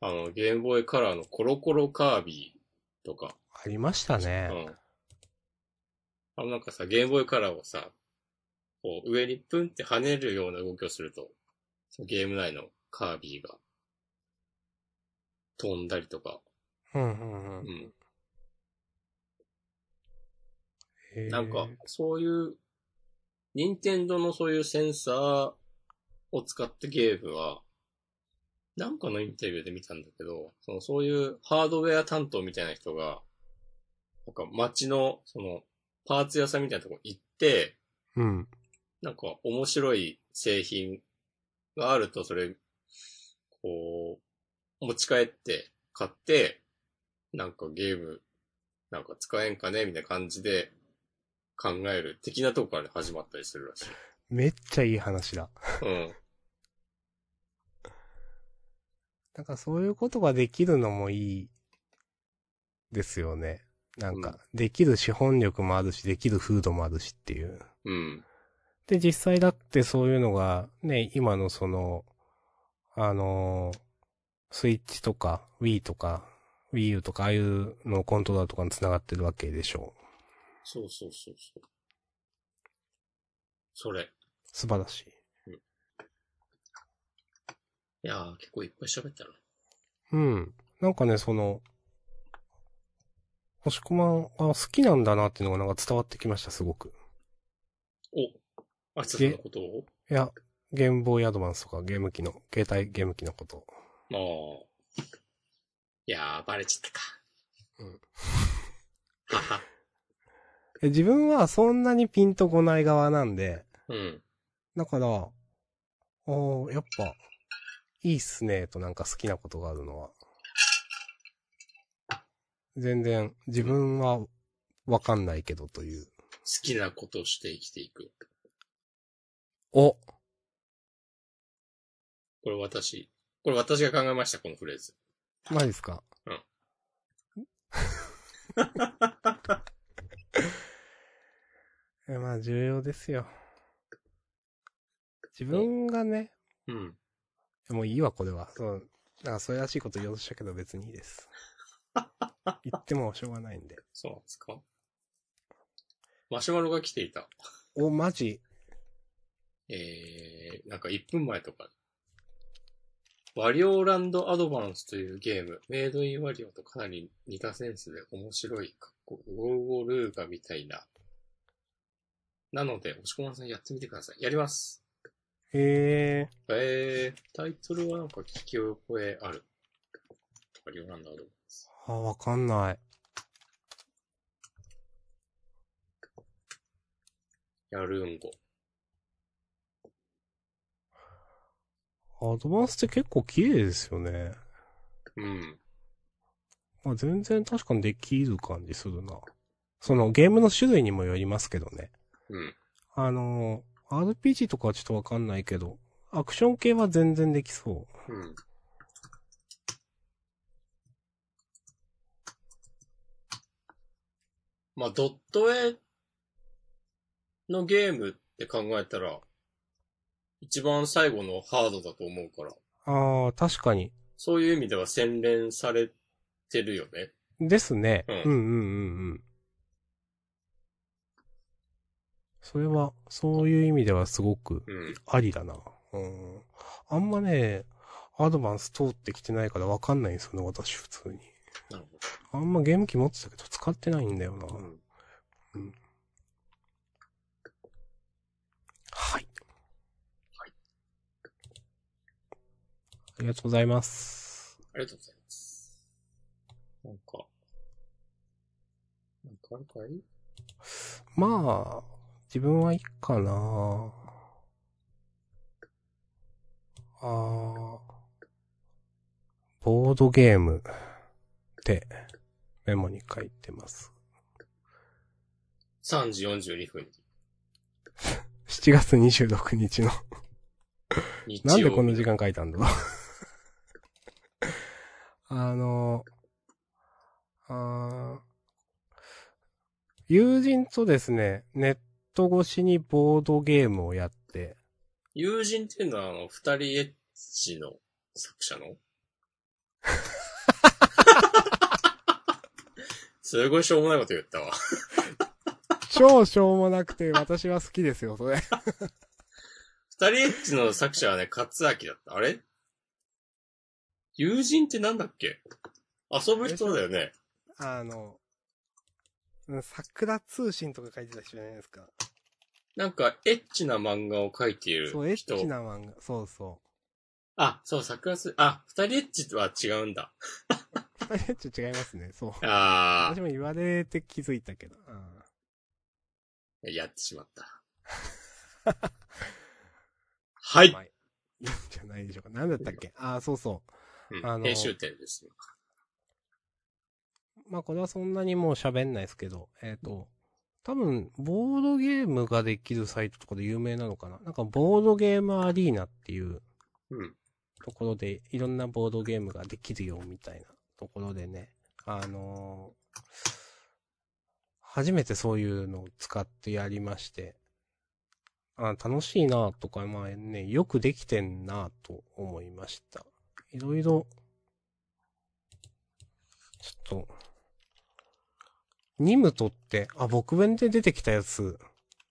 あの、ゲームボーイカラーのコロコロカービィとか、ありましたうね。ん。あのなんかさ、ゲームボーイカラーをさ、こう上にプンって跳ねるような動きをすると、そのゲーム内のカービィが飛んだりとか、うんうんう。うんん。なんか、そういう、任天堂のそういうセンサーを使ったゲームは、なんかのインタビューで見たんだけど、そのそういうハードウェア担当みたいな人が、なんか街の、その、パーツ屋さんみたいなとこ行って、うん。なんか面白い製品があると、それ、こう、持ち帰って、買って、なんかゲーム、なんか使えんかねみたいな感じで考える的なとこから始まったりするらしい。めっちゃいい話だ。うん。なんかそういうことができるのもいいですよね。なんうんか、できる資本力もあるし、できる風土もあるしっていう。うん。で、実際だってそういうのが、ね、今のその、あのースイッチとか、Wii とか、Wii U とか、ああいうのコントローラーとかに繋がってるわけでしょう。そうそうそうそう。それ。素晴らしい。いやー、結構いっぱい喋ったな。うん。なんかね、その、星駒が好きなんだなっていうのがなんか伝わってきました、すごく。お、あつさんのことを？いや、ゲームボーイアドバンスとかゲーム機の、携帯ゲーム機のこと。ああ。いやー、バレちゃったか。うん。はは。え自分はそんなにピンとこない側なんで、うん。だから、おーやっぱ、いいっすね、となんか好きなことがあるのは。全然、自分はわかんないけどという。好きなことをして生きていく。おこれ私、これ私が考えました、このフレーズ。マジですか？うん。<laughs> えまあ、重要ですよ。自分がね、うん。もういいわ、これは。そう。なんか、それらしいこと言おうとしたけど別にいいです。<laughs> 言ってもしょうがないんで。そうなんですか？マシュマロが来ていた。お、マジ？えー、なんか1分前とか。ワリオランドアドバンスというゲーム、メイドインワリオとかなり似たセンスで面白い、かっこゴーゴールーガみたいな。なので、押し込まんさんやってみてください。やります。へえ。えー、タイトルはなんか聞き覚えある。ワリオランドアドバンス。あ、わかんない。やるんご。アドバンスって結構綺麗ですよね。うん。まあ、全然確かにできる感じするな。そのゲームの種類にもよりますけどね。うん。あのー、RPG とかはちょっとわかんないけど、アクション系は全然できそうん。まあ、ドット絵のゲームって考えたら、一番最後のハードだと思うから、う。ああ、確かに。そういう意味では洗練されてるよね。ですね。うんうんうんうんうん。それは、そういう意味ではすごくうん。ありだな。うん。あんまね、アドバンス通ってきてないからわかんないんですよね、私普通に。あんまゲーム機持ってたけど使ってないんだよな。うん。はい。はい。ありがとうございます。ありがとうございます。なんか、なんかあるかい？まあ、自分はいいかなあーボードゲームってメモに書いてます。?3 時42分に。7月26日の。なんでこんな時間書いたんだろう。あの、あー友人とですね、ネット越しにボードゲームをやって、友人っていうのは、あの、二人エッチの作者の？<laughs> すごいしょうもないこと言ったわ。超しょうもなくて私は好きですよ、それ。二人エッチの作者はね、勝明だった。あれ？友人ってなんだっけ？遊ぶ人だよね。あの、うん桜通信とか書いてた人じゃないですか。なんか、エッチな漫画を描いている人。そう、エッチな漫画。そうそあ、そう、桜す、あ、二人エッチは違うんだ。う。<laughs> 二人エッチ違いますね。そう。あ私も言われて気づいたけど。うんあ、やってしまった。<laughs> はい。まあいいんじゃないでしょうか。なんだったっけ？ああ、そうそう。うんあの編集点です。まあこれはそんなにもう喋んないですけど、えっ、と、多分、ボードゲームができるサイトとかで有名なのかな？なんか、ボードゲームアリーナっていううん。ところで、いろんなボードゲームができるよ、みたいなところでね、あのー初めてそういうのを使ってやりまして、あ楽しいなとか、まあね、よくできてんなと思いました。いろいろ、ちょっと、ニムトって、あ、僕弁で出てきたやつ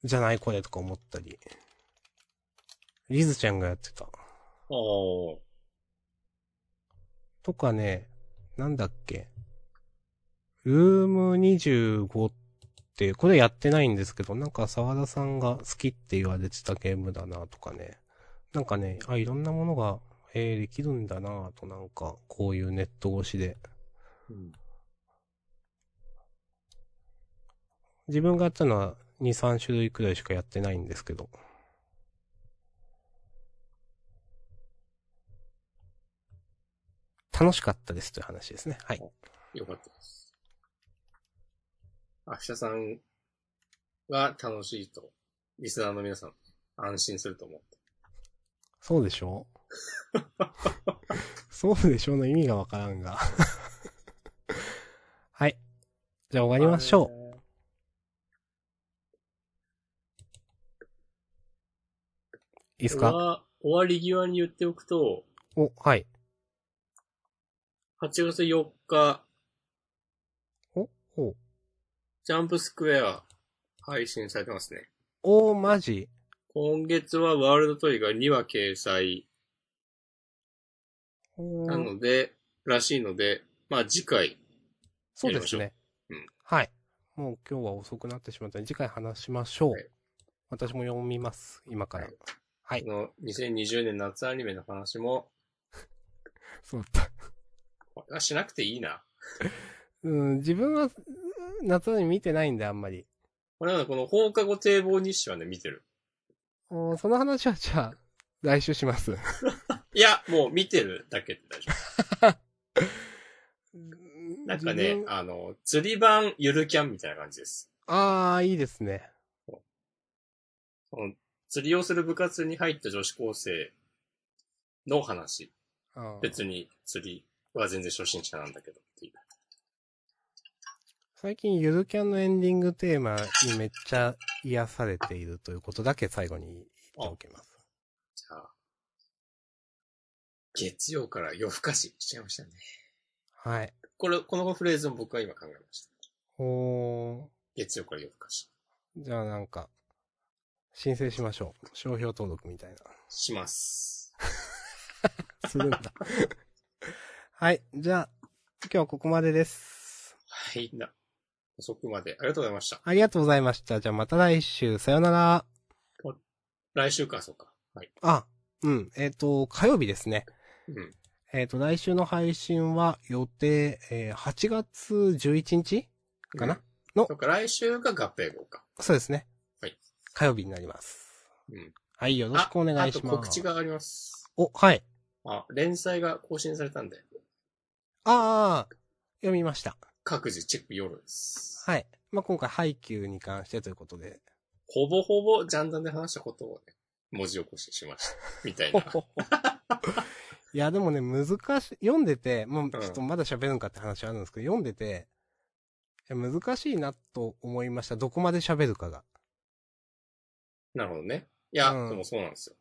じゃない？これとか思ったり。リズちゃんがやってた。おー。とかね、なんだっけ。ルーム25って、これやってないんですけど、なんか沢田さんが好きって言われてたゲームだなとかね。なんかね、あ、いろんなものが、えー、できるんだなとなんか、こういうネット越しで。うん。自分がやったのは2、3種類くらいしかやってないんですけど。楽しかったですという話ですね。はい。よかったです。明日さんが楽しいと、リスナーの皆さん、安心すると思って。そうでしょ？う <laughs> そうでしょうの意味がわからんが。はい。じゃあ終わりましょう。いいですか？は終わり際に言っておくと、お、はい。8月4日、お、お、ジャンプスクエア配信されてますね。おー、マジ？今月はワールドトリガー2話掲載なので、らしいので、まあ次回、そうですね。うんはい。もう今日は遅くなってしまったので、次回話しましょう。はい私も読みます。今から。ははいの2020年夏アニメの話も、<laughs> そうだった。これはしなくていいな。うん、自分は、うん夏に見てないんで、あんまり。これはねこの放課後堤防日誌はね、見てる。おーその話はじゃあ、来週します。<laughs> いや、もう見てるだけで大丈夫。<laughs> なんかねあの、釣り版ゆるキャンみたいな感じです。あー、いいですね。その釣りをする部活に入った女子高生の話。別に釣りは全然初心者なんだけどっていう。最近ゆるキャンのエンディングテーマにめっちゃ癒されているということだけ最後に言っておきます。じゃあ、月曜から夜更かししちゃいましたね。はい。これ、このフレーズも僕は今考えました。おー、月曜から夜更かし。じゃあなんか、申請しましょう。商標登録みたいします。な。<laughs> するんだ。はい。じゃあ、今日はここまでです。はい、な。遅くまでありがとうございました。ありがとうございました。じゃあまた来週、さよなら。来週か、そうか。はい。あ、うん。えっ、と、火曜日ですね。うん。えっ、と、来週の配信は予定、えー8月11日かな、の？そっか、来週が合併号か。そうですね。はい。火曜日になります。うん。はい、よろしくお願いします。ああと告知があります。お、はい。あ、連載が更新されたんで、ああ、読みました。各自チェック夜です。はい。まあ、今回、配給に関してということで。ほぼほぼジャンダンで話したことをね、文字起こししました。みたいな。<laughs> いや、でもね、難しい、読んでて、もう、ちょっとまだ喋るんかって話はあるんですけど、読んでて、難しいなと思いました。どこまで喋るかが。なるほどね。いや、うんでもそうなんですよ。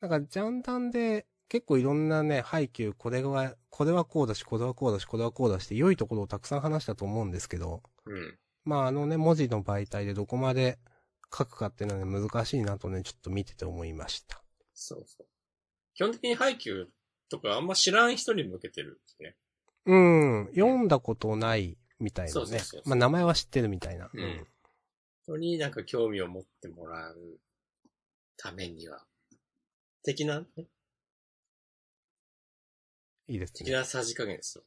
なんか、ジャンダンで、結構いろんなね、配給、これは、これはこうだし、これはこうだし、これはこうだしって、良いところをたくさん話したと思うんですけど、うん。まあ、あのね、文字の媒体でどこまで書くかっていうのはね、難しいなとね、ちょっと見てて思いました。そうそう。基本的に配給とかあんま知らん人に向けてるんですね。うん、読んだことないみたいなねそうそうそう。そうまあ、名前は知ってるみたいな。うん人になんか興味を持ってもらうためには、的な、ね、いいですね。的なさじ加減ですよ。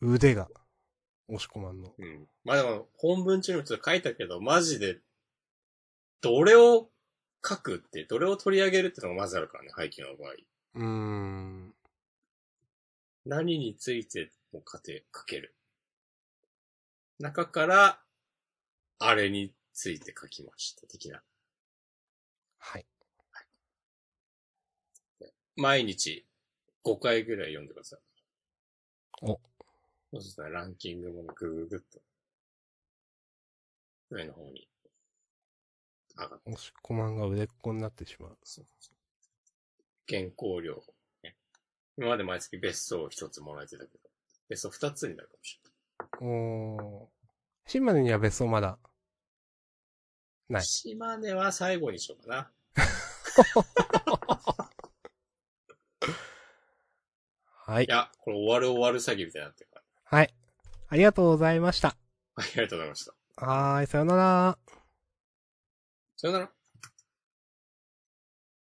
腕が、押し込まんの。うん。まあでも、本文中にもちょっと書いたけど、マジで、どれを書くって、どれを取り上げるってのがまずあるからね、背景の場合。うーん。何についても書て書ける。中から、あれについて書きました、的な。はい。毎日5回ぐらい読んでください。お。そうするとね、ランキングもぐぐぐっと、上の方に上がって、押し込まんが腕っ子になってしまう。そうそう原稿料、ね。今まで毎月別荘を一つもらえてたけど、別荘二つになるかもしれない。おー。新までには別荘まだ。ない。島根は最後にしようかな。<laughs> はいい。や、これ終わる終わる詐欺みたいになってるかはい。ありがとうございました。ありがとうございました。はーい、さよなら。さよなら。